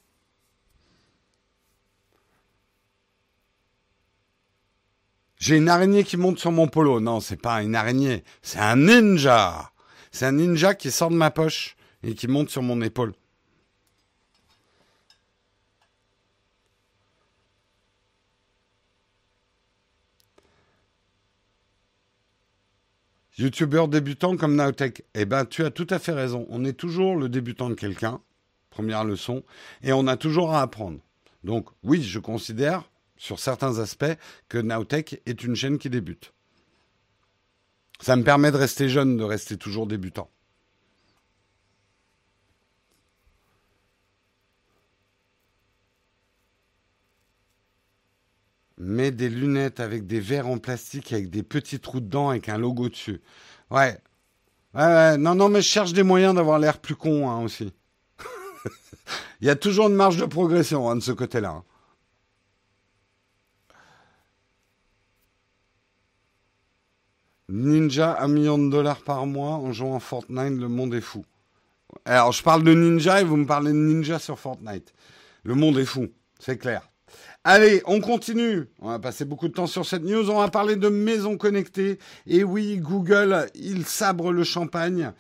J'ai une araignée qui monte sur mon polo. Non, c'est pas une araignée, c'est un ninja. C'est un ninja qui sort de ma poche et qui monte sur mon épaule. Youtubeur débutant comme Naotech. Eh ben, tu as tout à fait raison. On est toujours le débutant de quelqu'un, première leçon, et on a toujours à apprendre. Donc, oui, je considère, sur certains aspects, que Naotech est une chaîne qui débute. Ça me permet de rester jeune, de rester toujours débutant. Mais des lunettes avec des verres en plastique avec des petits trous dedans avec un logo dessus. Ouais. Ouais, ouais. Non, non, mais je cherche des moyens d'avoir l'air plus con hein, aussi. <laughs> Il y a toujours une marge de progression hein, de ce côté-là. Hein. Ninja, un million de dollars par mois en jouant à Fortnite, le monde est fou. Alors, je parle de Ninja et vous me parlez de Ninja sur Fortnite. Le monde est fou, c'est clair. Allez, on continue. On va passer beaucoup de temps sur cette news. On va parler de maisons connectées. Et oui, Google, il sabre le champagne.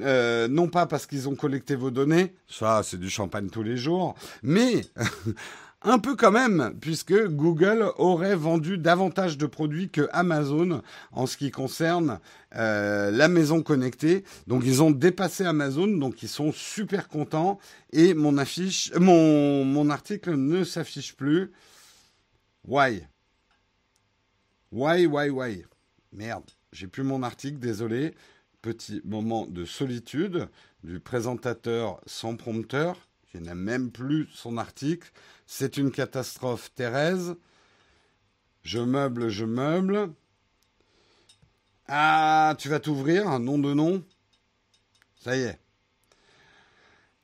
Euh, non pas parce qu'ils ont collecté vos données, ça c'est du champagne tous les jours, mais <laughs> Un peu quand même, puisque Google aurait vendu davantage de produits que Amazon en ce qui concerne euh, la maison connectée. Donc ils ont dépassé Amazon, donc ils sont super contents. Et mon mon article ne s'affiche plus. Why? Why, why, why? Merde, j'ai plus mon article, désolé. Petit moment de solitude du présentateur sans prompteur, qui n'a même plus son article. C'est une catastrophe, Thérèse. Je meuble, je meuble. Ah, tu vas t'ouvrir, nom de nom. Ça y est.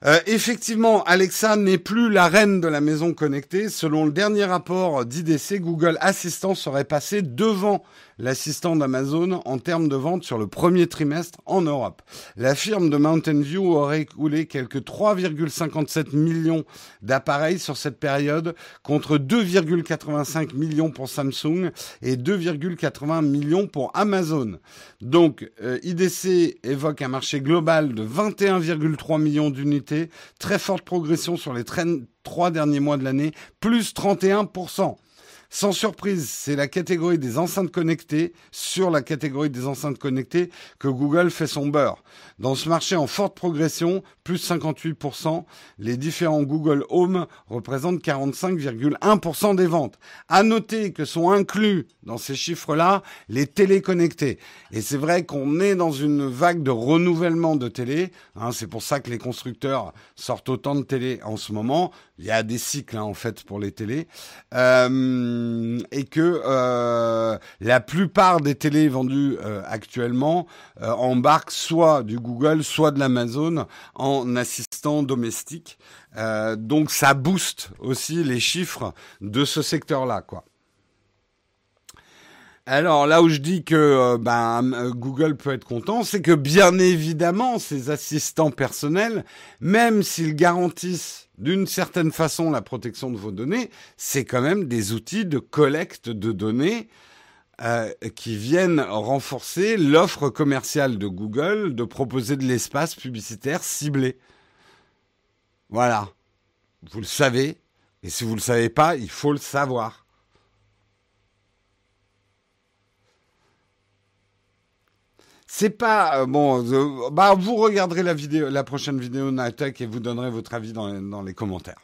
Euh, effectivement, Alexa n'est plus la reine de la maison connectée. Selon le dernier rapport d'IDC, Google Assistant serait passé devant l'assistant d'Amazon en termes de vente sur le premier trimestre en Europe. La firme de Mountain View aurait écoulé quelques 3,57 millions d'appareils sur cette période contre 2,85 millions pour Samsung et 2,80 millions pour Amazon. Donc euh, IDC évoque un marché global de 21,3 millions d'unités, très forte progression sur les trois derniers mois de l'année, plus 31%. Sans surprise, c'est la catégorie des enceintes connectées, sur la catégorie des enceintes connectées, que Google fait son beurre. Dans ce marché en forte progression, plus 58%, les différents Google Home représentent 45,1% des ventes. À noter que sont inclus dans ces chiffres-là les téléconnectés. Et c'est vrai qu'on est dans une vague de renouvellement de télé. Hein, c'est pour ça que les constructeurs sortent autant de télé en ce moment. Il y a des cycles hein, en fait pour les télés. Euh, et que euh, la plupart des télés vendues euh, actuellement embarquent soit du Google, soit de l'Amazon en assistant domestique. Euh, donc ça booste aussi les chiffres de ce secteur-là. Alors là où je dis que euh, ben, Google peut être content, c'est que bien évidemment ces assistants personnels, même s'ils garantissent d'une certaine façon la protection de vos données, c'est quand même des outils de collecte de données euh, qui viennent renforcer l'offre commerciale de Google de proposer de l'espace publicitaire ciblé. Voilà. Vous le savez. Et si vous ne le savez pas, il faut le savoir. C'est pas euh, bon. Euh, bah, vous regarderez la vidéo, la prochaine vidéo Nightech et vous donnerez votre avis dans, les commentaires.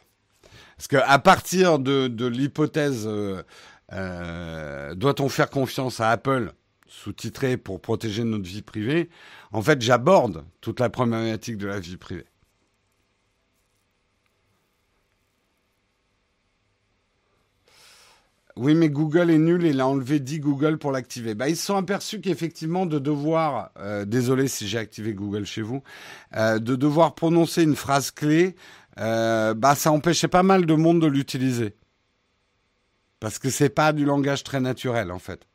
Parce que à partir de, l'hypothèse doit-on faire confiance à Apple sous-titré pour protéger notre vie privée? En fait, j'aborde toute la problématique de la vie privée. Oui, mais Google est nul il a enlevé 10 Google pour l'activer. Bah, ils se sont aperçus qu'effectivement, de devoir, euh, désolé si j'ai activé Google chez vous, euh, de devoir prononcer une phrase clé, bah, ça empêchait pas mal de monde de l'utiliser. Parce que c'est pas du langage très naturel, en fait.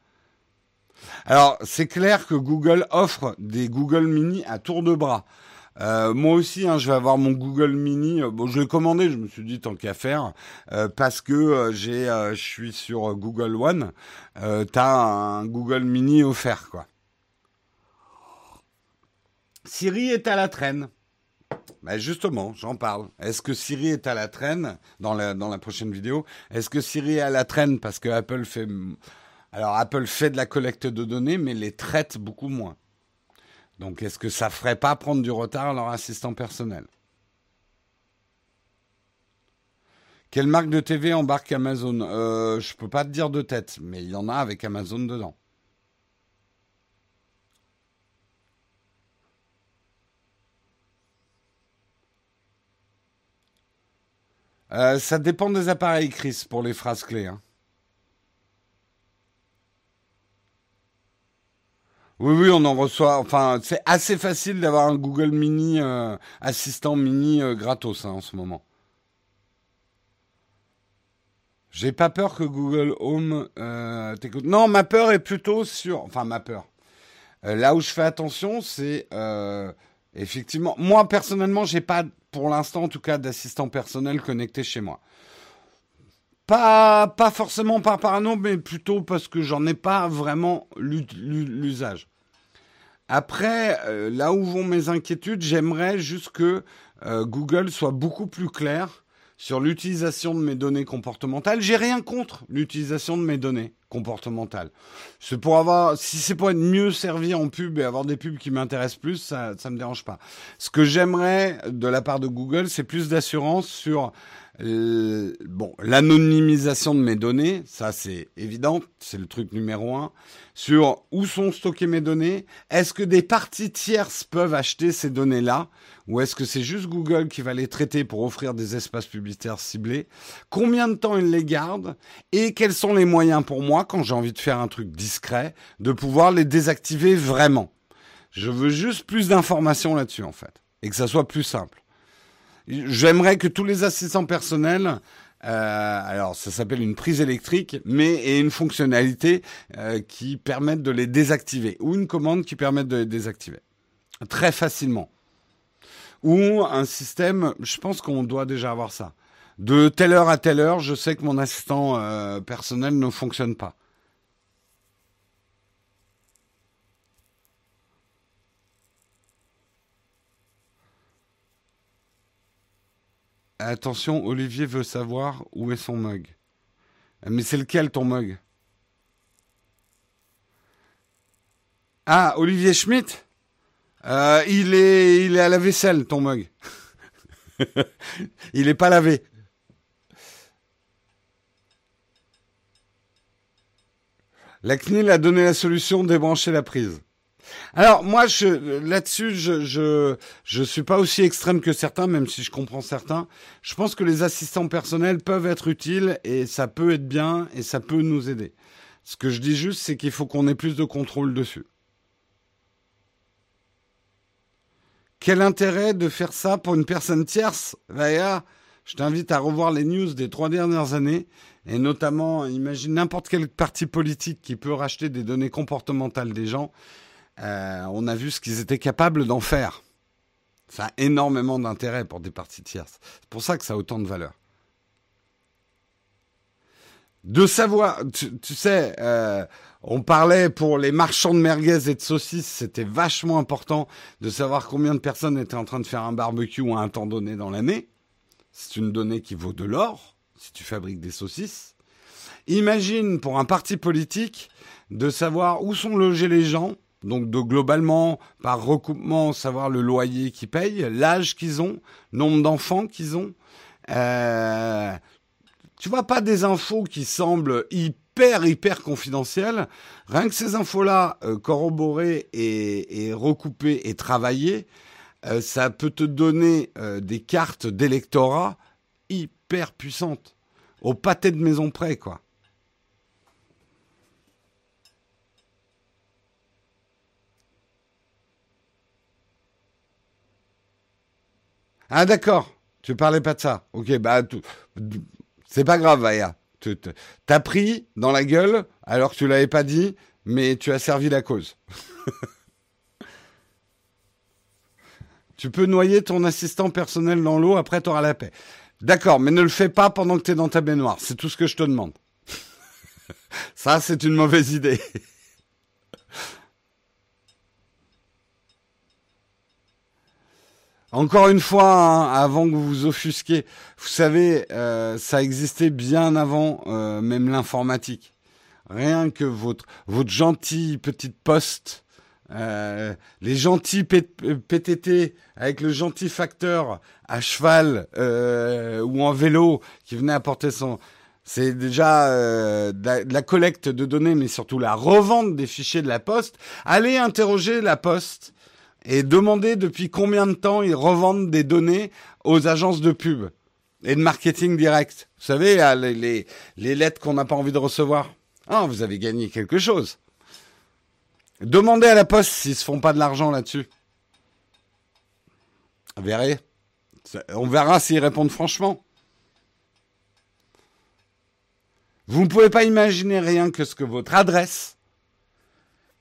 Alors, c'est clair que Google offre des Google Mini à tour de bras. Euh, moi aussi, hein, je vais avoir mon Google Mini. Euh, bon, je l'ai commandé, je me suis dit tant qu'à faire, euh, parce que j'ai, je suis sur Google One. T'as un Google Mini offert, quoi. Siri est à la traîne. Ben justement, j'en parle. Est-ce que Siri est à la traîne dans la, prochaine vidéo? Est-ce que Siri est à la traîne? Parce que Apple fait... De la collecte de données, mais les traite beaucoup moins. Donc est-ce que ça ferait pas prendre du retard à leur assistant personnel? Quelle marque de TV embarque Amazon? Euh, Je peux pas te dire de tête, mais il y en a avec Amazon dedans. Euh, ça dépend des appareils, Chris, pour les phrases clés. Hein. Oui, oui, on en reçoit. Enfin, c'est assez facile d'avoir un Google Mini euh, assistant mini euh, gratos hein, en ce moment. J'ai pas peur que Google Home t'écoute. Non, ma peur est plutôt sur. Enfin, ma peur. là où je fais attention, c'est effectivement. Moi, personnellement, j'ai pas, pour l'instant en tout cas, d'assistant personnel connecté chez moi. Pas, pas forcément par parano, mais plutôt parce que j'en ai pas vraiment l'usage. Après, euh, là où vont mes inquiétudes, j'aimerais juste que euh, Google soit beaucoup plus clair sur l'utilisation de mes données comportementales. J'ai rien contre l'utilisation de mes données comportementales. C'est pour avoir, si c'est pour être mieux servi en pub et avoir des pubs qui m'intéressent plus, ça, ça me dérange pas. Ce que j'aimerais de la part de Google, c'est plus d'assurance sur euh, bon, l'anonymisation de mes données, ça c'est évident, c'est le truc numéro un. Sur où sont stockées mes données, est-ce que des parties tierces peuvent acheter ces données-là, ou est-ce que c'est juste Google qui va les traiter pour offrir des espaces publicitaires ciblés? Combien de temps ils les gardent? Et quels sont les moyens pour moi, quand j'ai envie de faire un truc discret, de pouvoir les désactiver vraiment? Je veux juste plus d'informations là-dessus en fait, et que ça soit plus simple. J'aimerais que tous les assistants personnels, euh, alors ça s'appelle une prise électrique, mais et une fonctionnalité euh, qui permette de les désactiver, ou une commande qui permette de les désactiver très facilement. Ou un système, je pense qu'on doit déjà avoir ça. De telle heure à telle heure, je sais que mon assistant euh, personnel ne fonctionne pas. Attention, Olivier veut savoir où est son mug. Mais c'est lequel ton mug? Ah, Olivier Schmitt? Euh, il, est, il est à la vaisselle, ton mug. <laughs> il n'est pas lavé. La CNIL a donné la solution débrancher la prise. Alors moi, là-dessus, je, je suis pas aussi extrême que certains, même si je comprends certains. Je pense que les assistants personnels peuvent être utiles et ça peut être bien et ça peut nous aider. Ce que je dis juste, c'est qu'il faut qu'on ait plus de contrôle dessus. Quel intérêt de faire ça pour une personne tierce D'ailleurs, je t'invite à revoir les news des trois dernières années, et notamment, imagine n'importe quel parti politique qui peut racheter des données comportementales des gens. Euh, on a vu ce qu'ils étaient capables d'en faire. Ça a énormément d'intérêt pour des parties tierces. C'est pour ça que ça a autant de valeur. De savoir, tu, sais, euh, on parlait pour les marchands de merguez et de saucisses, c'était vachement important de savoir combien de personnes étaient en train de faire un barbecue à un temps donné dans l'année. C'est une donnée qui vaut de l'or si tu fabriques des saucisses. Imagine pour un parti politique de savoir où sont logés les gens donc globalement, par recoupement, savoir le loyer qu'ils payent, l'âge qu'ils ont, nombre d'enfants qu'ils ont. Euh, tu vois pas des infos qui semblent hyper hyper confidentielles. Rien que ces infos-là euh, corroborées et, recoupées et travaillées, euh, ça peut te donner euh, des cartes d'électorat hyper puissantes, au pâté de maison près, quoi. Ah d'accord, tu parlais pas de ça. Ok, bah c'est pas grave, Vaya. T'as pris dans la gueule alors que tu l'avais pas dit, mais tu as servi la cause. <laughs> tu peux noyer ton assistant personnel dans l'eau, après tu auras la paix. D'accord, mais ne le fais pas pendant que tu es dans ta baignoire. C'est tout ce que je te demande. <laughs> Ça, c'est une mauvaise idée. <laughs> Encore une fois, hein, avant que vous vous offusquiez, vous savez, euh, ça existait bien avant euh, même l'informatique. Rien que votre votre gentille petite poste, euh, les gentils PTT avec le gentil facteur à cheval ou en vélo qui venait apporter son, c'est déjà de la, collecte de données, mais surtout la revente des fichiers de la Poste. Allez interroger la Poste et demander depuis combien de temps ils revendent des données aux agences de pub et de marketing direct. Vous savez, les, lettres qu'on n'a pas envie de recevoir. Ah, vous avez gagné quelque chose. Demandez à la poste s'ils se font pas de l'argent là-dessus. Verrez. On verra s'ils répondent franchement. Vous ne pouvez pas imaginer rien que ce que votre adresse.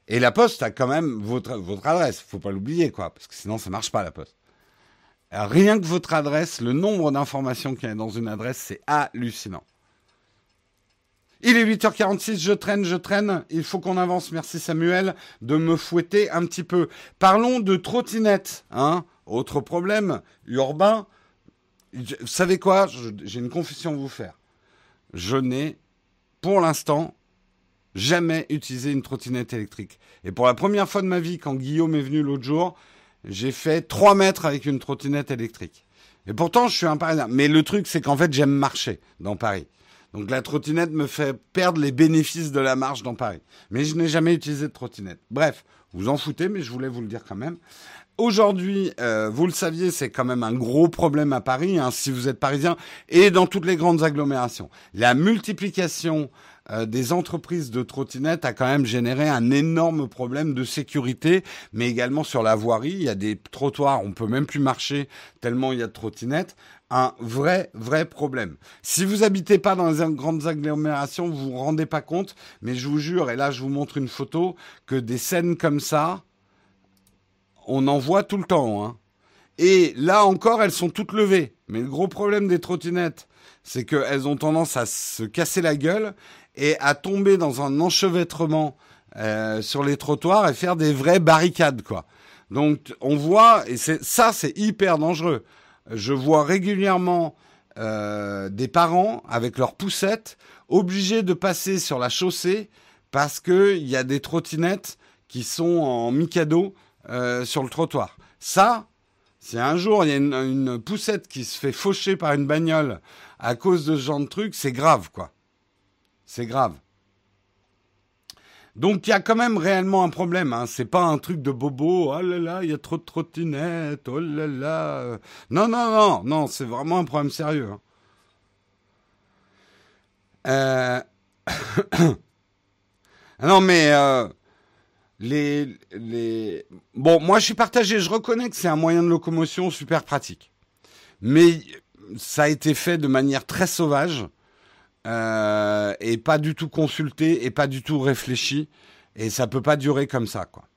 Et la poste a quand même votre, votre adresse. Faut pas l'oublier, quoi. Parce que sinon, ça marche pas, la poste. Rien que votre adresse, le nombre d'informations qu'il y a dans une adresse, c'est hallucinant. Il est 8h46, je traîne, je traîne. Il faut qu'on avance. Merci Samuel de me fouetter un petit peu. Parlons de trottinette. Hein Autre problème urbain. Vous savez quoi? J'ai une confession à vous faire. Je n'ai, pour l'instant, jamais utilisé une trottinette électrique. Et pour la première fois de ma vie, quand Guillaume est venu l'autre jour, j'ai fait 3 mètres avec une trottinette électrique. Et pourtant, je suis un Parisien. Mais le truc, c'est qu'en fait, j'aime marcher dans Paris. Donc la trottinette me fait perdre les bénéfices de la marche dans Paris. Mais je n'ai jamais utilisé de trottinette. Bref, vous en foutez, mais je voulais vous le dire quand même. Aujourd'hui, euh, vous le saviez, c'est quand même un gros problème à Paris, hein, si vous êtes parisien, et dans toutes les grandes agglomérations. La multiplication euh, des entreprises de trottinettes a quand même généré un énorme problème de sécurité, mais également sur la voirie. Il y a des trottoirs, on peut même plus marcher tellement il y a de trottinettes. Un vrai, vrai problème. Si vous habitez pas dans les grandes agglomérations, vous vous rendez pas compte, mais je vous jure, et là je vous montre une photo, que des scènes comme ça, on en voit tout le temps. Hein. Et là encore, elles sont toutes levées. Mais le gros problème des trottinettes, c'est qu'elles ont tendance à se casser la gueule et à tomber dans un enchevêtrement euh, sur les trottoirs et faire des vraies barricades, quoi. Donc on voit, et ça, c'est hyper dangereux. Je vois régulièrement euh, des parents avec leurs poussettes obligés de passer sur la chaussée parce qu'il y a des trottinettes qui sont en mikado euh, sur le trottoir. Ça, si un jour il y a une, une, poussette qui se fait faucher par une bagnole à cause de ce genre de truc, c'est grave, quoi. C'est grave. Donc il y a quand même réellement un problème. Hein. C'est pas un truc de bobo. Oh là là, il y a trop de trottinettes. Oh là là. Non non non non, c'est vraiment un problème sérieux. Hein. Euh... <coughs> non mais euh, les les bon, moi je suis partagé. Je reconnais que c'est un moyen de locomotion super pratique, mais ça a été fait de manière très sauvage euh, et pas du tout consulté et pas du tout réfléchi. Et ça peut pas durer comme ça, quoi.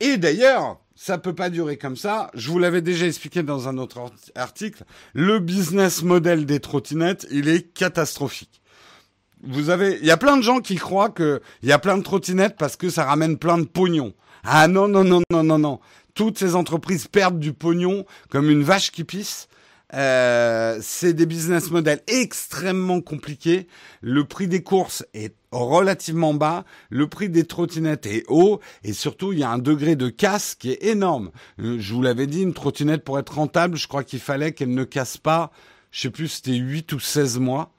Et d'ailleurs, ça peut pas durer comme ça. Je vous l'avais déjà expliqué dans un autre article. Le business model des trottinettes, il est catastrophique. Vous avez, il y a plein de gens qui croient que il y a plein de trottinettes parce que ça ramène plein de pognon. Ah non non non non non non. Toutes ces entreprises perdent du pognon comme une vache qui pisse euh, c'est des business models extrêmement compliqués. Le prix des courses est relativement bas, le prix des trottinettes est haut, et surtout il y a un degré de casse qui est énorme. Euh, je vous l'avais dit, une trottinette pour être rentable, je crois qu'il fallait qu'elle ne casse pas, je sais plus, c'était 8 ou 16 mois.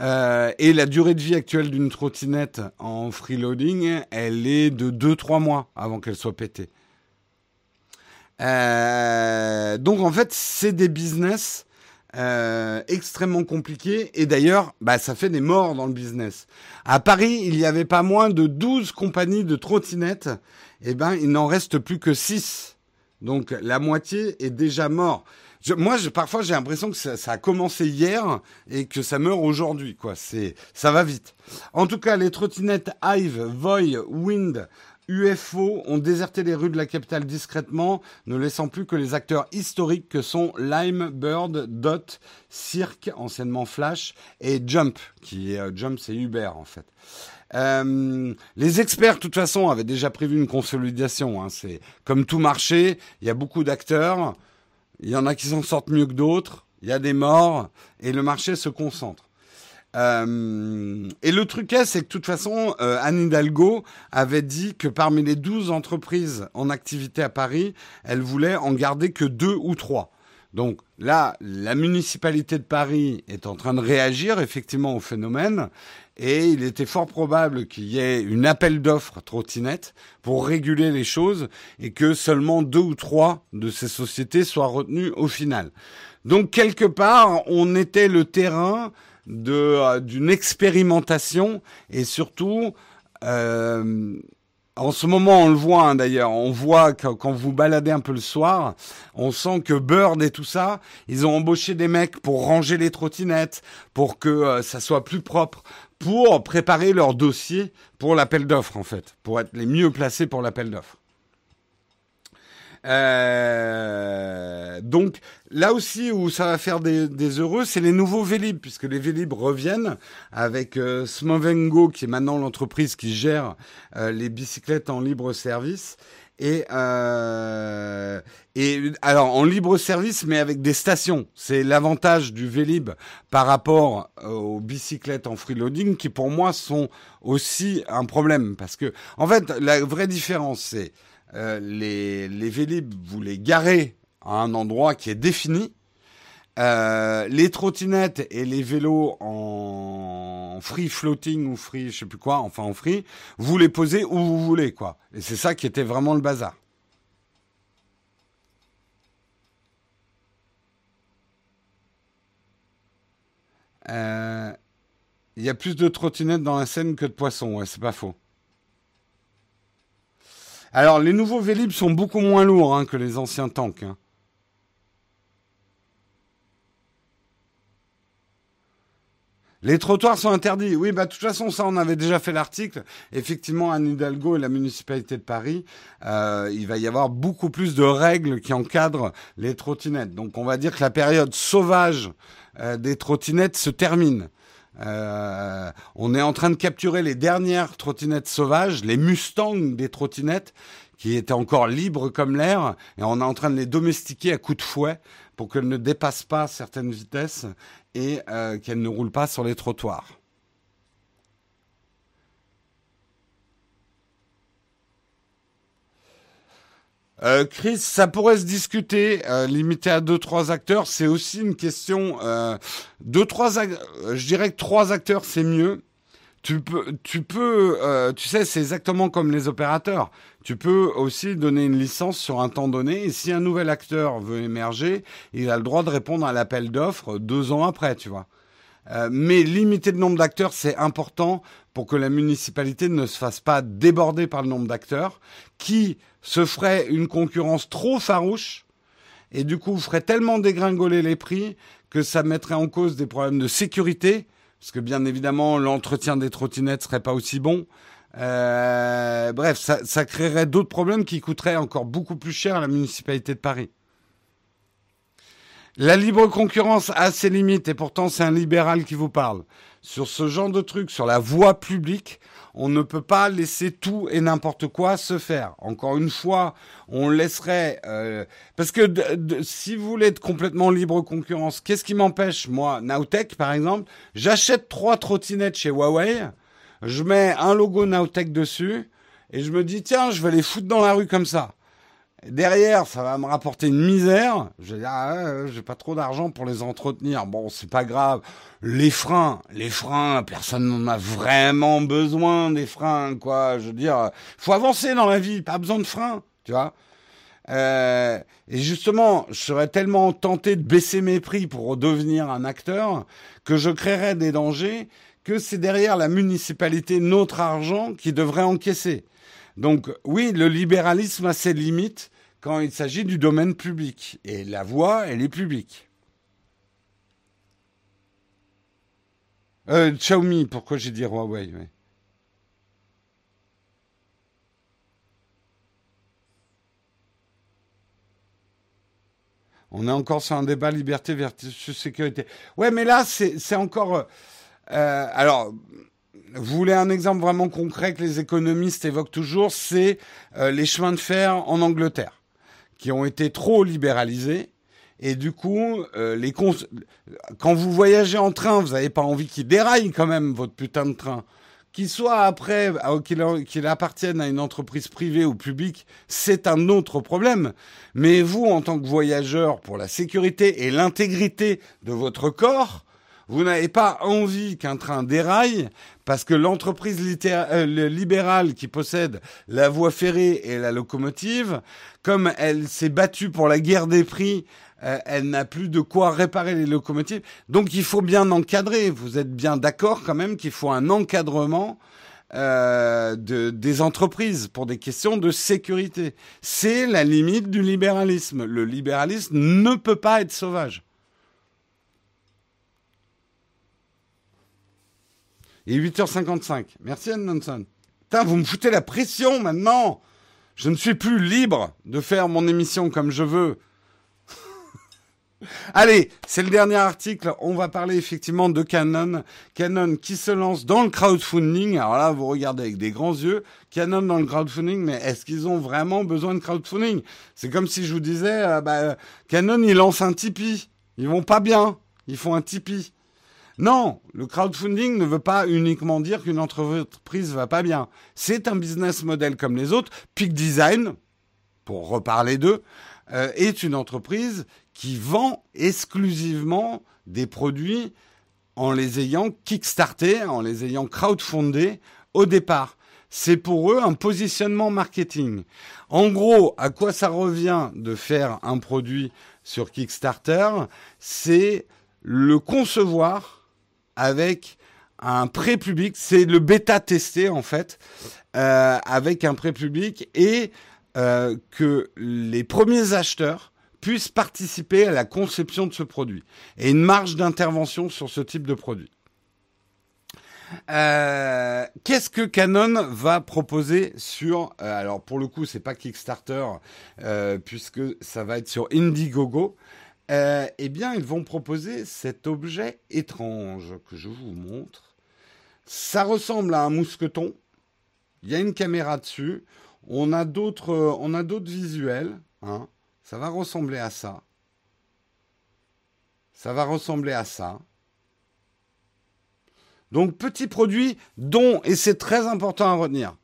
Euh, et la durée de vie actuelle d'une trottinette en freeloading, elle est de 2-3 mois avant qu'elle soit pétée. Euh, donc en fait, c'est des business euh, extrêmement compliqués. Et d'ailleurs, bah, ça fait des morts dans le business. À Paris, il n'y avait pas moins de 12 compagnies de trottinettes. Eh ben, il n'en reste plus que 6. Donc la moitié est déjà mort. moi, je, parfois, j'ai l'impression que ça, ça, a commencé hier et que ça meurt aujourd'hui. Quoi, c'est, ça va vite. En tout cas, les trottinettes Hive, Voy, Wind, UFO ont déserté les rues de la capitale discrètement, ne laissant plus que les acteurs historiques que sont Lime, Bird, Dot, Cirque, anciennement Flash, et Jump, qui est euh, Jump, c'est Uber en fait. Euh, les experts, de toute façon, avaient déjà prévu une consolidation. Hein. C'est comme tout marché, il y a beaucoup d'acteurs, il y en a qui s'en sortent mieux que d'autres, il y a des morts, et le marché se concentre. Euh, et le truc est, c'est que de toute façon, euh, Anne Hidalgo avait dit que parmi les 12 entreprises en activité à Paris, elle voulait en garder que deux ou trois. Donc là, la municipalité de Paris est en train de réagir effectivement au phénomène et il était fort probable qu'il y ait une appel d'offres trottinette pour réguler les choses et que seulement deux ou trois de ces sociétés soient retenues au final. Donc quelque part, on était le terrain de euh, d'une expérimentation et surtout euh, en ce moment, on le voit hein, d'ailleurs. On voit quand vous baladez un peu le soir, on sent que Bird et tout ça, ils ont embauché des mecs pour ranger les trottinettes, pour que euh, ça soit plus propre, pour préparer leur dossier pour l'appel d'offres en fait, pour être les mieux placés pour l'appel d'offres. Euh, donc là aussi où ça va faire des, heureux, c'est les nouveaux Vélib, puisque les Vélib reviennent avec euh, Smovengo, qui est maintenant l'entreprise qui gère euh, les bicyclettes en libre service. Et, euh, et alors en libre service, mais avec des stations. C'est l'avantage du Vélib par rapport aux bicyclettes en freeloading qui pour moi sont aussi un problème. Parce que en fait, la vraie différence, c'est euh, les, les Vélib, vous les garez à un endroit qui est défini. Euh, les trottinettes et les vélos en free floating ou free, je sais plus quoi, enfin en free, vous les posez où vous voulez, quoi. Et c'est ça qui était vraiment le bazar. Euh, il y a plus de trottinettes dans la scène que de poissons, ouais, c'est pas faux. Alors, les nouveaux Vélib sont beaucoup moins lourds hein, que les anciens tanks. Hein. Les trottoirs sont interdits. Oui, bah de toute façon, ça, on avait déjà fait l'article. Effectivement, à Hidalgo et la municipalité de Paris, euh, il va y avoir beaucoup plus de règles qui encadrent les trottinettes. Donc, on va dire que la période sauvage euh, des trottinettes se termine. Euh, on est en train de capturer les dernières trottinettes sauvages, les Mustangs des trottinettes, qui étaient encore libres comme l'air, et on est en train de les domestiquer à coups de fouet pour qu'elles ne dépassent pas certaines vitesses et euh, qu'elles ne roulent pas sur les trottoirs. Euh, Chris, ça pourrait se discuter, euh, limité à deux trois acteurs. C'est aussi une question. Euh, deux trois, je dirais que trois acteurs c'est mieux. Tu peux, tu peux, euh, tu sais, c'est exactement comme les opérateurs. Tu peux aussi donner une licence sur un temps donné, et si un nouvel acteur veut émerger, il a le droit de répondre à l'appel d'offres deux ans après, tu vois. Euh, mais limiter le nombre d'acteurs, c'est important pour que la municipalité ne se fasse pas déborder par le nombre d'acteurs, qui se ferait une concurrence trop farouche, et du coup ferait tellement dégringoler les prix que ça mettrait en cause des problèmes de sécurité, parce que bien évidemment l'entretien des trottinettes serait pas aussi bon. Euh, bref, ça, ça créerait d'autres problèmes qui coûteraient encore beaucoup plus cher à la municipalité de Paris. La libre concurrence a ses limites et pourtant c'est un libéral qui vous parle. Sur ce genre de truc, sur la voie publique, on ne peut pas laisser tout et n'importe quoi se faire. Encore une fois, on laisserait... Euh, parce que si vous voulez être complètement libre concurrence, qu'est-ce qui m'empêche Moi, Nowtech par exemple, j'achète trois trottinettes chez Huawei, je mets un logo Nowtech dessus, et je me dis, tiens, je vais les foutre dans la rue comme ça. Derrière, ça va me rapporter une misère. Je vais dire, ah, j'ai pas trop d'argent pour les entretenir. Bon, c'est pas grave. Les freins, les freins, personne n'en a vraiment besoin des freins, quoi. Je veux dire, faut avancer dans la vie, pas besoin de freins, tu vois. Euh, et justement, je serais tellement tenté de baisser mes prix pour redevenir un acteur que je créerais des dangers que c'est derrière la municipalité notre argent qui devrait encaisser. Donc oui, le libéralisme a ses limites quand il s'agit du domaine public. Et la voix, elle est publique. Euh, Xiaomi, pourquoi j'ai dit Huawei On est encore sur un débat liberté versus sécurité. Ouais, mais là, c'est encore... Euh, euh, alors, vous voulez un exemple vraiment concret que les économistes évoquent toujours, c'est euh, les chemins de fer en Angleterre, qui ont été trop libéralisés. Et du coup, euh, les quand vous voyagez en train, vous n'avez pas envie qu'il déraille quand même votre putain de train. Qu'il soit après, qu'il appartienne à une entreprise privée ou publique, c'est un autre problème. Mais vous, en tant que voyageur, pour la sécurité et l'intégrité de votre corps, vous n'avez pas envie qu'un train déraille parce que l'entreprise euh, libérale qui possède la voie ferrée et la locomotive, comme elle s'est battue pour la guerre des prix, euh, elle n'a plus de quoi réparer les locomotives. Donc il faut bien encadrer. Vous êtes bien d'accord quand même qu'il faut un encadrement euh, de, des entreprises pour des questions de sécurité. C'est la limite du libéralisme. Le libéralisme ne peut pas être sauvage. Et 8h55. Merci Anne Nonson. Putain, vous me foutez la pression maintenant. Je ne suis plus libre de faire mon émission comme je veux. <laughs> Allez, c'est le dernier article. On va parler effectivement de Canon. Canon qui se lance dans le crowdfunding. Alors là, vous regardez avec des grands yeux. Canon dans le crowdfunding, mais est-ce qu'ils ont vraiment besoin de crowdfunding? C'est comme si je vous disais, euh, bah, Canon, ils lancent un Tipeee. Ils vont pas bien. Ils font un Tipeee. Non, le crowdfunding ne veut pas uniquement dire qu'une entreprise va pas bien. C'est un business model comme les autres. Peak Design, pour reparler d'eux, euh, est une entreprise qui vend exclusivement des produits en les ayant kickstartés, en les ayant crowdfundés au départ. C'est pour eux un positionnement marketing. En gros, à quoi ça revient de faire un produit sur Kickstarter? C'est le concevoir avec un pré-public. C'est le bêta testé en fait, euh, avec un pré-public et euh, que les premiers acheteurs puissent participer à la conception de ce produit et une marge d'intervention sur ce type de produit. Euh, Qu'est-ce que Canon va proposer sur alors pour le coup c'est pas Kickstarter puisque ça va être sur Indiegogo. Euh, eh bien ils vont proposer cet objet étrange que je vous montre. Ça ressemble à un mousqueton. Il y a une caméra dessus. On a d'autres on a d'autres visuels. Hein. Ça va ressembler à ça. Ça va ressembler à ça. Donc petit produit dont, et c'est très important à retenir,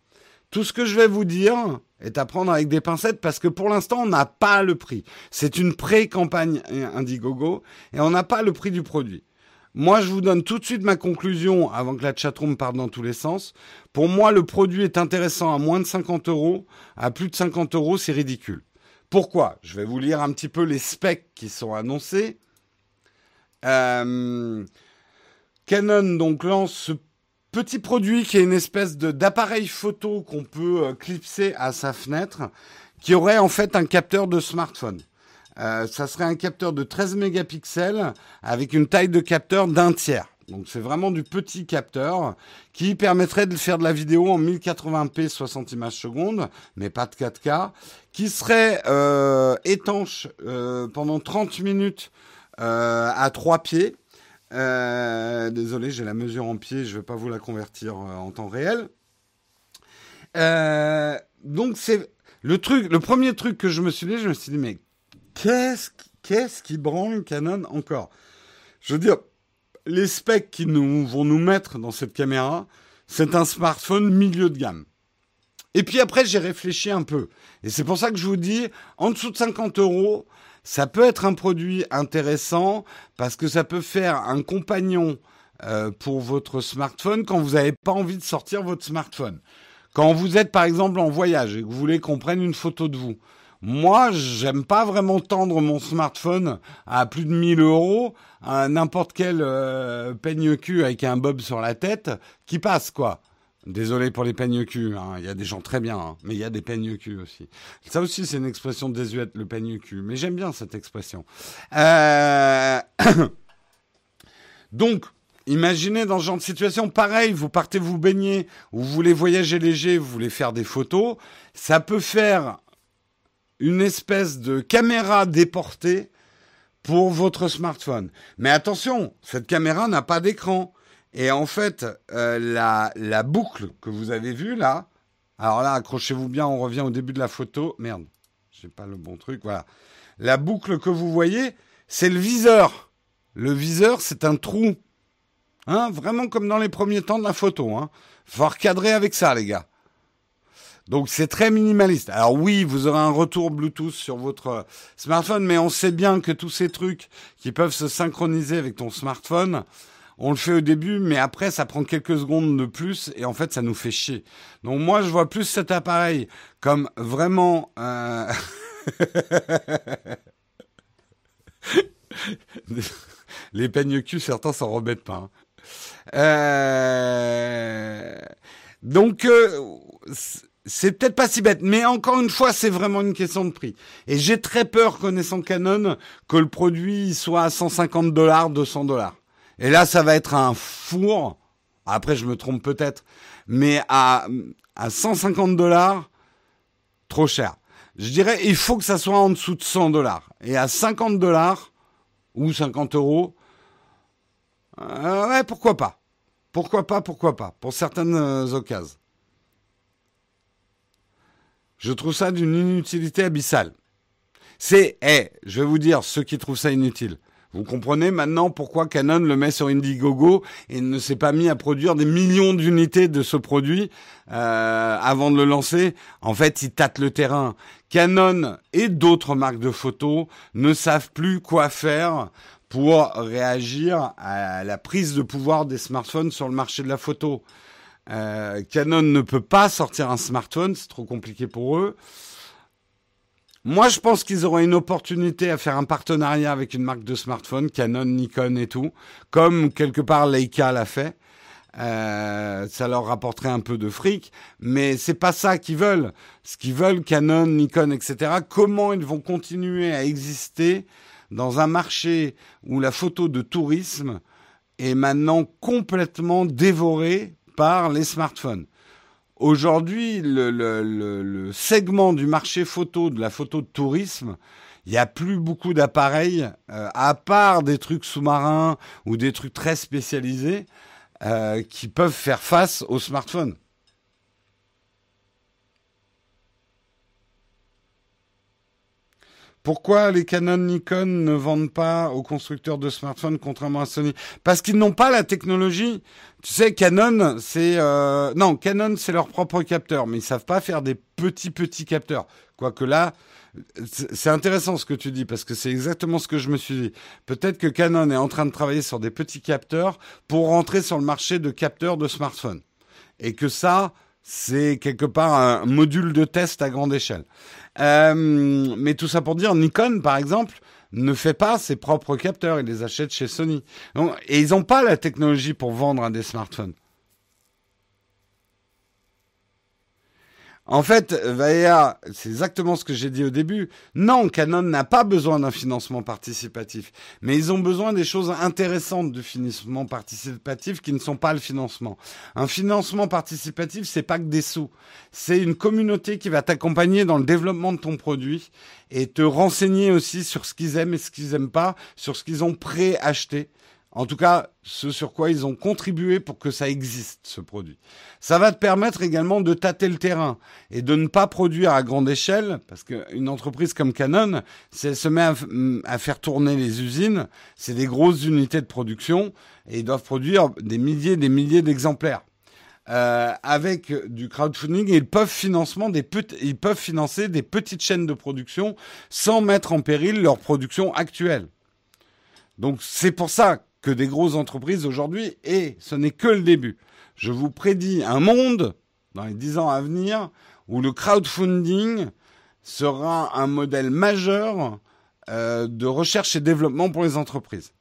tout ce que je vais vous dire est à prendre avec des pincettes parce que pour l'instant on n'a pas le prix. C'est une pré-campagne Indiegogo et on n'a pas le prix du produit. Moi, je vous donne tout de suite ma conclusion avant que la chatroom parte dans tous les sens. Pour moi, le produit est intéressant à moins de 50 euros. À plus de 50 euros, c'est ridicule. Pourquoi? Je vais vous lire un petit peu les specs qui sont annoncés. Euh, Canon donc lance ce petit produit qui est une espèce d'appareil photo qu'on peut euh, clipser à sa fenêtre, qui aurait en fait un capteur de smartphone. Euh, ça serait un capteur de 13 mégapixels avec une taille de capteur d'un tiers. Donc c'est vraiment du petit capteur qui permettrait de faire de la vidéo en 1080p 60 images secondes, mais pas de 4K, qui serait euh, étanche euh, pendant 30 minutes euh, à trois pieds. Euh, désolé, j'ai la mesure en pied, je vais pas vous la convertir euh, en temps réel. Euh, donc c'est le truc, le premier truc que je me suis dit, je me suis dit mais qu'est-ce qu'est-ce qui branle Canon encore? Je veux dire les specs nous, vont nous mettre dans cette caméra, c'est un smartphone milieu de gamme. Et puis après, j'ai réfléchi un peu. Et c'est pour ça que je vous dis, en dessous de 50 euros, ça peut être un produit intéressant parce que ça peut faire un compagnon euh, pour votre smartphone quand vous n'avez pas envie de sortir votre smartphone. Quand vous êtes par exemple en voyage et que vous voulez qu'on prenne une photo de vous. Moi, j'aime pas vraiment tendre mon smartphone à plus de 1000 euros à n'importe quel euh, peigne cul avec un bob sur la tête qui passe, quoi. Désolé pour les peignes cul, hein. il y a des gens très bien, hein. mais il y a des peignes cul aussi. Ça aussi, c'est une expression désuète, le peigne cul, mais j'aime bien cette expression. Euh... <coughs> Donc, Imaginez dans ce genre de situation, pareil, vous partez vous baigner, ou vous voulez voyager léger, vous voulez faire des photos, ça peut faire une espèce de caméra déportée pour votre smartphone. Mais attention, cette caméra n'a pas d'écran. Et en fait, euh, la, boucle que vous avez vue là, alors là, accrochez-vous bien, on revient au début de la photo. Merde, j'ai pas le bon truc, voilà. La boucle que vous voyez, c'est le viseur. Le viseur, c'est un trou. Hein, vraiment comme dans les premiers temps de la photo. Hein. Faut recadrer avec ça, les gars. Donc c'est très minimaliste. Alors oui, vous aurez un retour Bluetooth sur votre smartphone, mais on sait bien que tous ces trucs qui peuvent se synchroniser avec ton smartphone, on le fait au début, mais après ça prend quelques secondes de plus et en fait ça nous fait chier. Donc moi je vois plus cet appareil comme vraiment euh... <laughs> les peignes cul, certains s'en remettent pas. Hein. Euh... Donc, euh, c'est peut-être pas si bête, mais encore une fois, c'est vraiment une question de prix. Et j'ai très peur, connaissant Canon, que le produit soit à 150 dollars, 200 dollars. Et là, ça va être un four. Après, je me trompe peut-être, mais à, à 150 dollars, trop cher. Je dirais, il faut que ça soit en dessous de 100 dollars. Et à 50 dollars, ou 50 euros, euh, ouais, pourquoi pas. Pourquoi pas, pourquoi pas, pour certaines euh, occasions. Je trouve ça d'une inutilité abyssale. C'est, eh, je vais vous dire, ceux qui trouvent ça inutile. Vous comprenez maintenant pourquoi Canon le met sur Indiegogo et ne s'est pas mis à produire des millions d'unités de ce produit euh, avant de le lancer? En fait, il tâte le terrain. Canon et d'autres marques de photos ne savent plus quoi faire pour réagir à la prise de pouvoir des smartphones sur le marché de la photo. Euh, Canon ne peut pas sortir un smartphone, c'est trop compliqué pour eux. Moi, je pense qu'ils auraient une opportunité à faire un partenariat avec une marque de smartphone, Canon, Nikon et tout, comme quelque part Leica l'a fait. Euh, ça leur rapporterait un peu de fric, mais c'est pas ça qu'ils veulent. Ce qu'ils veulent, Canon, Nikon, etc. Comment ils vont continuer à exister dans un marché où la photo de tourisme est maintenant complètement dévorée par les smartphones? Aujourd'hui, le, segment du marché photo, de la photo de tourisme, il n'y a plus beaucoup d'appareils, euh, à part des trucs sous-marins ou des trucs très spécialisés, euh, qui peuvent faire face aux smartphones. Pourquoi les Canon Nikon ne vendent pas aux constructeurs de smartphones contrairement à Sony? Parce qu'ils n'ont pas la technologie. Tu sais, Canon, c'est euh... non, Canon, c'est leur propre capteur, mais ils savent pas faire des petits petits capteurs. Quoique là, c'est intéressant ce que tu dis parce que c'est exactement ce que je me suis dit. Peut-être que Canon est en train de travailler sur des petits capteurs pour rentrer sur le marché de capteurs de smartphones et que ça, c'est quelque part un module de test à grande échelle. Euh, mais tout ça pour dire, Nikon, par exemple, ne fait pas ses propres capteurs, il les achète chez Sony. et ils n'ont pas la technologie pour vendre un des smartphones. En fait, Vaea, c'est exactement ce que j'ai dit au début. Non, Canon n'a pas besoin d'un financement participatif, mais ils ont besoin des choses intéressantes du financement participatif qui ne sont pas le financement. Un financement participatif, c'est pas que des sous. C'est une communauté qui va t'accompagner dans le développement de ton produit et te renseigner aussi sur ce qu'ils aiment et ce qu'ils aiment pas, sur ce qu'ils ont préacheté. En tout cas, ce sur quoi ils ont contribué pour que ça existe, ce produit. Ça va te permettre également de tâter le terrain et de ne pas produire à grande échelle, parce qu'une entreprise comme Canon, si elle se met à, faire tourner les usines, c'est des grosses unités de production et ils doivent produire des milliers et des milliers d'exemplaires. Euh, avec du crowdfunding, ils peuvent, financement des ils peuvent financer des petites chaînes de production sans mettre en péril leur production actuelle. Donc c'est pour ça que des grosses entreprises aujourd'hui, et ce n'est que le début. Je vous prédis un monde, dans les dix ans à venir, où le crowdfunding sera un modèle majeur euh, de recherche et développement pour les entreprises.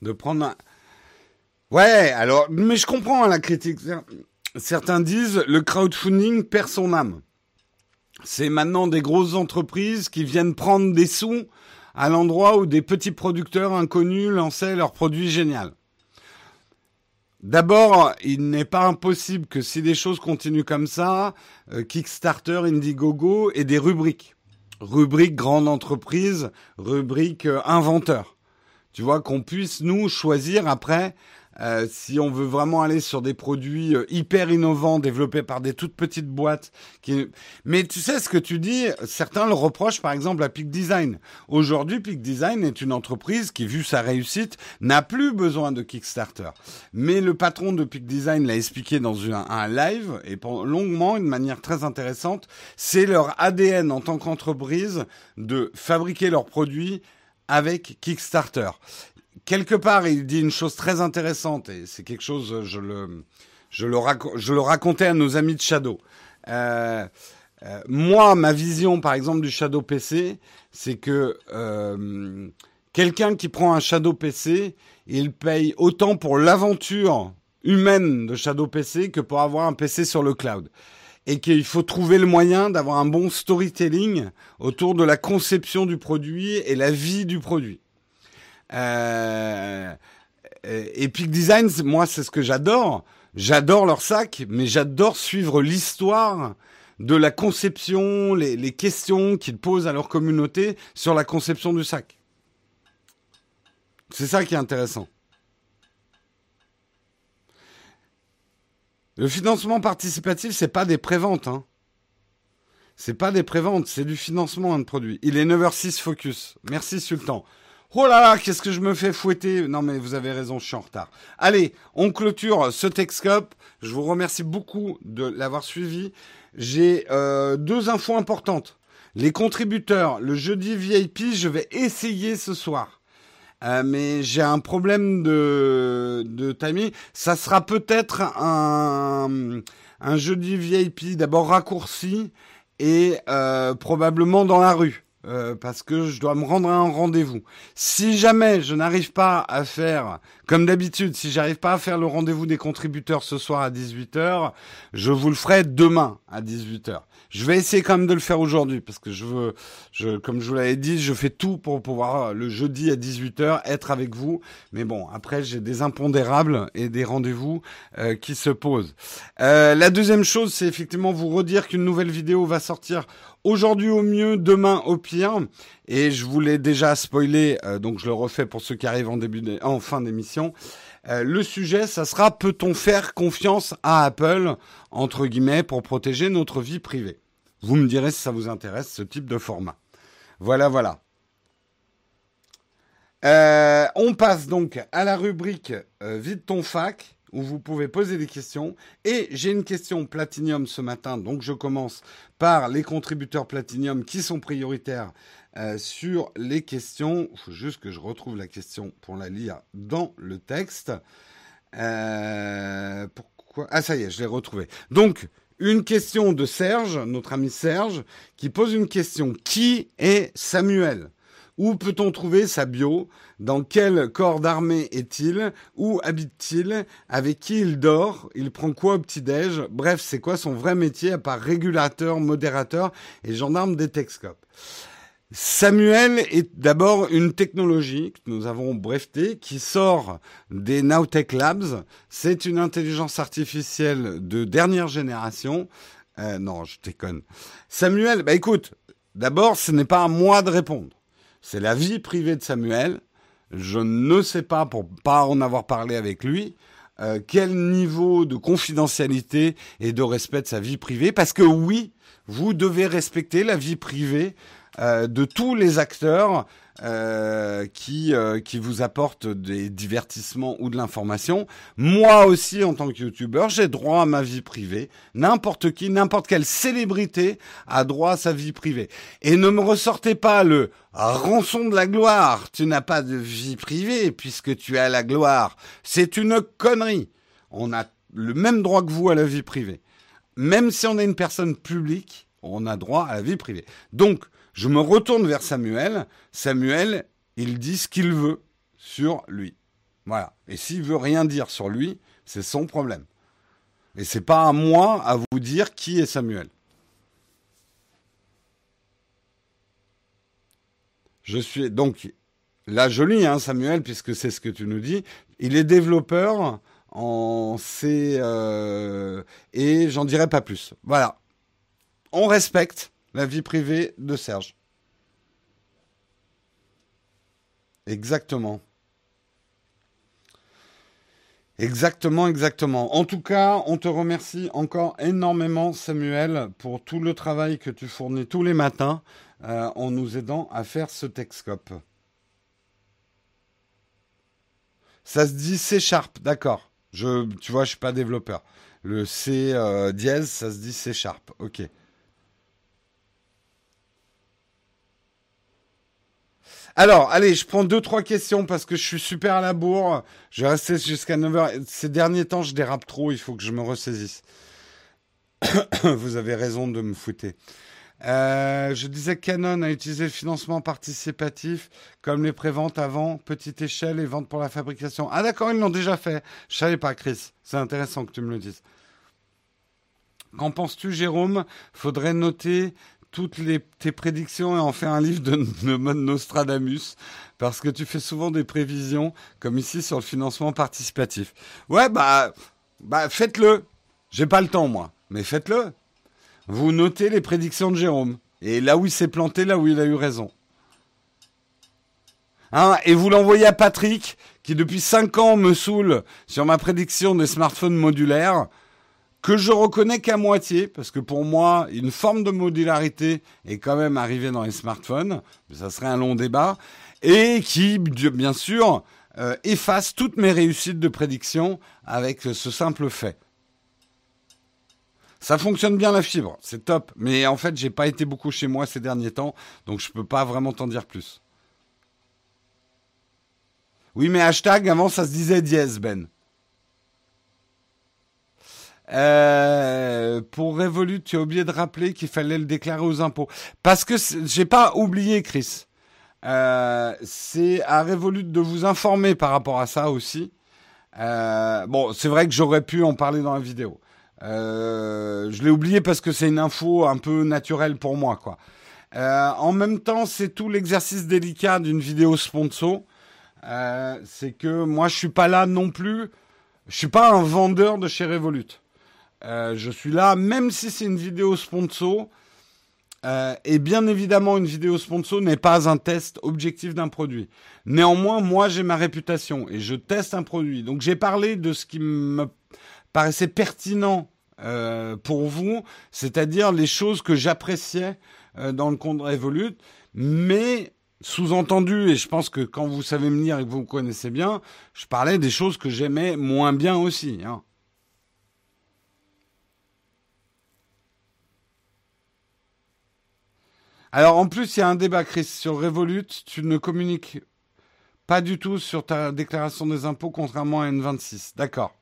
De prendre un... Ouais, alors, mais je comprends hein, la critique. Certains disent le crowdfunding perd son âme. C'est maintenant des grosses entreprises qui viennent prendre des sous à l'endroit où des petits producteurs inconnus lançaient leurs produits géniaux. D'abord, il n'est pas impossible que si les choses continuent comme ça, euh, Kickstarter, Indiegogo et des rubriques. Rubrique grande entreprise, rubrique euh, inventeur. Tu vois, qu'on puisse nous choisir après euh, si on veut vraiment aller sur des produits euh, hyper innovants développés par des toutes petites boîtes, qui... mais tu sais ce que tu dis, certains le reprochent par exemple à Peak Design. Aujourd'hui, Peak Design est une entreprise qui, vu sa réussite, n'a plus besoin de Kickstarter. Mais le patron de Peak Design l'a expliqué dans un, un live et longuement, une manière très intéressante. C'est leur ADN en tant qu'entreprise de fabriquer leurs produits avec Kickstarter quelque part, il dit une chose très intéressante, et c'est quelque chose, je le, je le, racontais à nos amis de Shadow. Euh, Euh, moi, ma vision, par exemple, du Shadow PC, c'est que euh, quelqu'un qui prend un Shadow PC, il paye autant pour l'aventure humaine de Shadow PC que pour avoir un PC sur le cloud. Et qu'il faut trouver le moyen d'avoir un bon storytelling autour de la conception du produit et la vie du produit. Euh, Epic Design, moi, c'est ce que j'adore. J'adore leur sac, mais j'adore suivre l'histoire de la conception, les, questions qu'ils posent à leur communauté sur la conception du sac. C'est ça qui est intéressant. Le financement participatif, c'est pas des préventes. Hein. C'est pas des préventes, c'est du financement de produit. Il est 9h06 focus. Merci Sultan. Oh là là, qu'est-ce que je me fais fouetter Non mais vous avez raison, je suis en retard. Allez, on clôture ce Texcope. Je vous remercie beaucoup de l'avoir suivi. J'ai euh, deux infos importantes. Les contributeurs, le jeudi VIP, je vais essayer ce soir. Euh, mais j'ai un problème de, de timing. Ça sera peut-être un, un jeudi VIP d'abord raccourci et euh, probablement dans la rue. Euh, parce que je dois me rendre à un rendez-vous. Si jamais je n'arrive pas à faire, comme d'habitude, si j'arrive pas à faire le rendez-vous des contributeurs ce soir à 18h, je vous le ferai demain à 18h. Je vais essayer quand même de le faire aujourd'hui parce que je veux, je, comme je vous l'avais dit, je fais tout pour pouvoir euh, le jeudi à 18h être avec vous. Mais bon, après j'ai des impondérables et des rendez-vous euh, qui se posent. Euh, la deuxième chose, c'est effectivement vous redire qu'une nouvelle vidéo va sortir aujourd'hui au mieux, demain au pire. Et je vous l'ai déjà spoilé, donc je le refais pour ceux qui arrivent en début, en fin d'émission. Euh, le sujet, ça sera peut-on faire confiance à Apple, entre guillemets, pour protéger notre vie privée? Vous me direz si ça vous intéresse, ce type de format. Voilà, voilà. Euh, on passe donc à la rubrique euh, Vide ton fac où vous pouvez poser des questions. Et j'ai une question Platinium ce matin, donc je commence par les contributeurs Platinium qui sont prioritaires euh, sur les questions. Il faut juste que je retrouve la question pour la lire dans le texte. Euh, pourquoi? Ah, ça y est, je l'ai retrouvée. Donc, une question de Serge, notre ami Serge, qui pose une question. Qui est Samuel? Où peut-on trouver sa bio? Dans quel corps d'armée est-il? Où habite-t-il? Avec qui il dort? Il prend quoi au petit-déj? Bref, c'est quoi son vrai métier à part régulateur, modérateur et gendarme des Texcopes? Samuel est d'abord une technologie que nous avons brevetée qui sort des Nowtech Labs. C'est une intelligence artificielle de dernière génération. Euh, non, je déconne. Samuel, bah écoute, d'abord, ce n'est pas à moi de répondre. C'est la vie privée de Samuel. Je ne sais pas, pour pas en avoir parlé avec lui, euh, quel niveau de confidentialité et de respect de sa vie privée. Parce que oui, vous devez respecter la vie privée euh, de tous les acteurs euh, qui euh, qui vous apportent des divertissements ou de l'information. Moi aussi, en tant que youtubeur, j'ai droit à ma vie privée. N'importe qui, n'importe quelle célébrité a droit à sa vie privée. Et ne me ressortez pas le rançon de la gloire. Tu n'as pas de vie privée puisque tu as la gloire. C'est une connerie. On a le même droit que vous à la vie privée. Même si on est une personne publique, on a droit à la vie privée. Donc, je me retourne vers Samuel. Samuel, il dit ce qu'il veut sur lui. Voilà. Et s'il veut rien dire sur lui, c'est son problème. Et c'est pas à moi à vous dire qui est Samuel. Je suis donc là joli, hein, Samuel, puisque c'est ce que tu nous dis. Il est développeur en C euh, et j'en dirai pas plus. Voilà. On respecte la vie privée de Serge. Exactement. Exactement, exactement. En tout cas, on te remercie encore énormément, Samuel, pour tout le travail que tu fournis tous les matins euh, en nous aidant à faire ce Texcope. Ça se dit C Sharp, d'accord. Tu vois, je suis pas développeur. Le C euh, dièse, ça se dit C Sharp. Ok. Alors, allez, je prends deux, trois questions parce que je suis super à la bourre. Je vais rester jusqu'à 9h. Ces derniers temps, je dérape trop, il faut que je me ressaisisse. <coughs> Vous avez raison de me fouetter. Euh, je disais que Canon a utilisé le financement participatif comme les préventes avant, petite échelle et vente pour la fabrication. Ah d'accord, ils l'ont déjà fait. Je savais pas, Chris. C'est intéressant que tu me le dises. Qu'en penses-tu, Jérôme? Faudrait noter toutes tes prédictions et en faire un livre de, <laughs> de Nostradamus, parce que tu fais souvent des prévisions, comme ici sur le financement participatif. Ouais, bah, bah faites-le. J'ai pas le temps, moi, mais faites-le. Vous notez les prédictions de Jérôme. Et là où il s'est planté, là où il a eu raison. Hein, et vous l'envoyez à Patrick, qui depuis 5 ans me saoule sur ma prédiction des smartphones modulaires que je reconnais qu'à moitié, parce que pour moi, une forme de modularité est quand même arrivée dans les smartphones, ça serait un long débat, et qui, bien sûr, euh, efface toutes mes réussites de prédiction avec ce simple fait. Ça fonctionne bien la fibre, c'est top, mais en fait, j'ai pas été beaucoup chez moi ces derniers temps, donc je peux pas vraiment t'en dire plus. Oui, mais hashtag, avant ça se disait dièse, Ben. Euh, pour Revolut, tu as oublié de rappeler qu'il fallait le déclarer aux impôts. Parce que j'ai pas oublié, Chris. Euh, c'est à Revolut de vous informer par rapport à ça aussi. Euh, bon, c'est vrai que j'aurais pu en parler dans la vidéo. je l'ai oublié parce que c'est une info un peu naturelle pour moi, quoi. en même temps, c'est tout l'exercice délicat d'une vidéo sponsor. c'est que moi, je suis pas là non plus. Je suis pas un vendeur de chez Revolut. Euh, je suis là, même si c'est une vidéo sponsor. Euh, et bien évidemment, une vidéo sponsor n'est pas un test objectif d'un produit. Néanmoins, moi, j'ai ma réputation et je teste un produit. Donc, j'ai parlé de ce qui me paraissait pertinent euh, pour vous, c'est-à-dire les choses que j'appréciais dans le compte Revolut, mais sous-entendu, et je pense que quand vous savez me lire et que vous me connaissez bien, je parlais des choses que j'aimais moins bien aussi. Hein. Alors en plus, il y a un débat, Chris, sur Revolut. Tu ne communiques pas du tout sur ta déclaration des impôts, contrairement à N26. D'accord.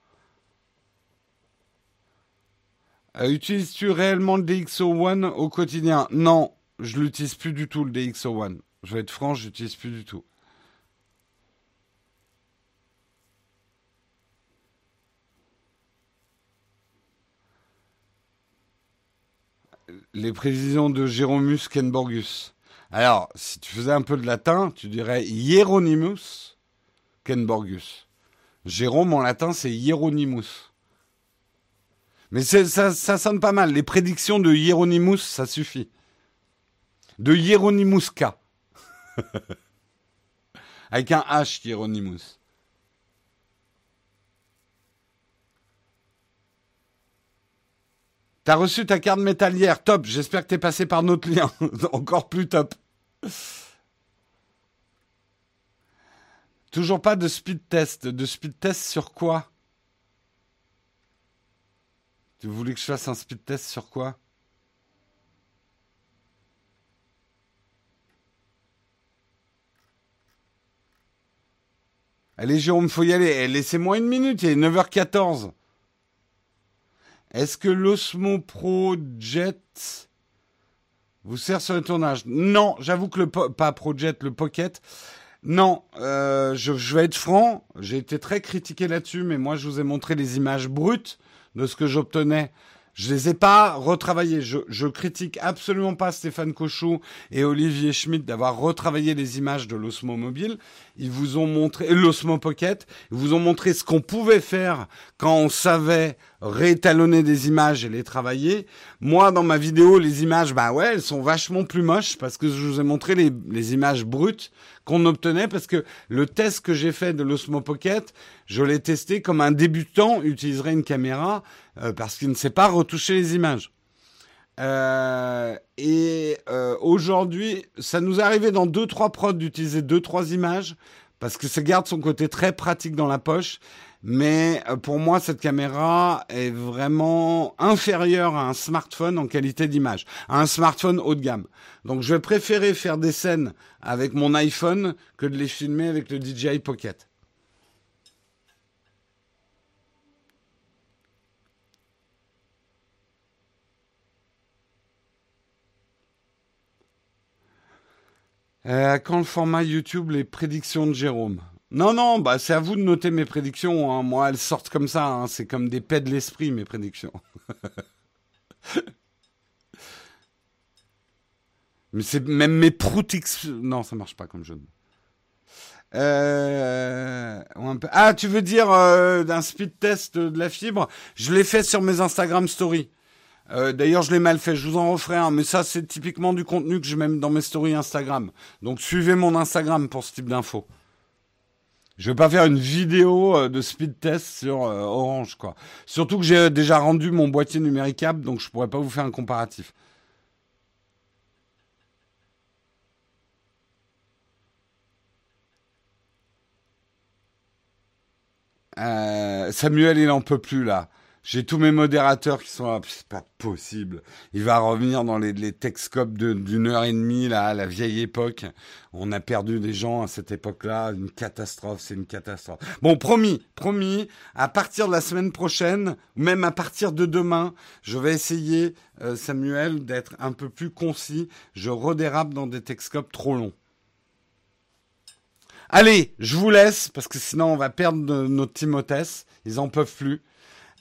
Euh, utilises-tu réellement le DxO One au quotidien? Non, je l'utilise plus du tout, le DxO One. Je vais être franc, je l'utilise plus du tout. Les prévisions de Jérômus Kenborgus. Alors, si tu faisais un peu de latin, tu dirais Hieronymus Kenborgus. Jérôme en latin, c'est Hieronymus. Mais ça, ça sonne pas mal. Les prédictions de Hieronymus, ça suffit. De Hieronymuska. <laughs> Avec un H, Hieronymus. T'as reçu ta carte métallière, top. J'espère que t'es passé par notre lien, <laughs> encore plus top. Toujours pas de speed test. De speed test sur quoi? Tu voulais que je fasse un speed test sur quoi? Allez Jérôme, faut y aller. Eh, laissez-moi une minute, il est 9h14. Est-ce que l'Osmo Pro Jet vous sert sur le tournage? Non, j'avoue que le pas Pro Jet, le Pocket. Non, euh, je, je, vais être franc, j'ai été très critiqué là-dessus, mais moi je vous ai montré les images brutes de ce que j'obtenais je les ai pas retravaillés. Je, je critique absolument pas Stéphane Cochou et Olivier Schmitt d'avoir retravaillé les images de l'Osmo Mobile. Ils vous ont montré l'Osmo Pocket. Ils vous ont montré ce qu'on pouvait faire quand on savait réétalonner des images et les travailler. Moi, dans ma vidéo, les images, bah ouais, elles sont vachement plus moches parce que je vous ai montré les, les images brutes qu'on obtenait parce que le test que j'ai fait de l'Osmo Pocket, je l'ai testé comme un débutant utiliserait une caméra euh, parce qu'il ne sait pas retoucher les images. Euh, et euh, aujourd'hui, ça nous arrivé dans deux trois prods d'utiliser deux trois images parce que ça garde son côté très pratique dans la poche mais euh, pour moi cette caméra est vraiment inférieure à un smartphone en qualité d'image, à un smartphone haut de gamme. Donc je vais préférer faire des scènes avec mon iPhone que de les filmer avec le DJI Pocket. Euh, quand le format YouTube, les prédictions de Jérôme? Non, non, bah c'est à vous de noter mes prédictions. Hein. Moi, elles sortent comme ça. Hein. C'est comme des paix de l'esprit, mes prédictions. <laughs> Mais c'est même mes proutix. Non, ça marche pas comme jeu. Euh, ah, tu veux dire euh, d'un speed test de la fibre? Je l'ai fait sur mes Instagram stories. Euh, D'ailleurs, je l'ai mal fait. Je vous en referai un, mais ça, c'est typiquement du contenu que je mets dans mes stories Instagram. Donc, suivez mon Instagram pour ce type d'infos. Je vais pas faire une vidéo euh, de speed test sur euh, Orange, quoi. Surtout que j'ai déjà rendu mon boîtier numéricable, donc je pourrais pas vous faire un comparatif. Euh, Samuel, il en peut plus là. J'ai tous mes modérateurs qui sont là. C'est pas possible. Il va revenir dans les, les Texcopes d'une heure et demie, là, à la vieille époque. On a perdu des gens à cette époque-là. Une catastrophe, c'est une catastrophe. Bon, promis, promis, à partir de la semaine prochaine, même à partir de demain, je vais essayer, euh, Samuel, d'être un peu plus concis. Je redérape dans des Texcopes trop longs. Allez, je vous laisse parce que sinon on va perdre notre Timothée. Ils en peuvent plus.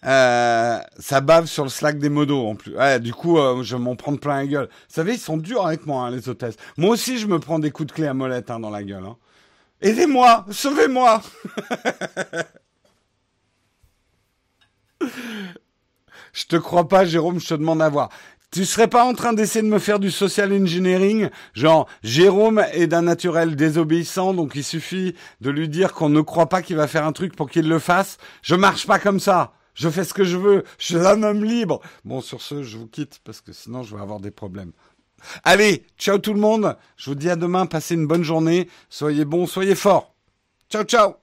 Euh, ça bave sur le Slack des modos en plus. Du coup, euh, je m'en prendre plein la gueule. Vous savez, ils sont durs avec moi, hein, les hôtesses. Moi aussi, je me prends des coups de clé à molette hein, dans la gueule. Hein. Aidez-moi, sauvez-moi. <laughs> je te crois pas, Jérôme. Je te demande à voir. Tu serais pas en train d'essayer de me faire du social engineering? Genre, Jérôme est d'un naturel désobéissant, donc il suffit de lui dire qu'on ne croit pas qu'il va faire un truc pour qu'il le fasse. Je marche pas comme ça. Je fais ce que je veux. Je suis un homme libre. Bon, sur ce, je vous quitte parce que sinon je vais avoir des problèmes. Allez, ciao tout le monde. Je vous dis à demain. Passez une bonne journée. Soyez bons, soyez forts. Ciao, ciao.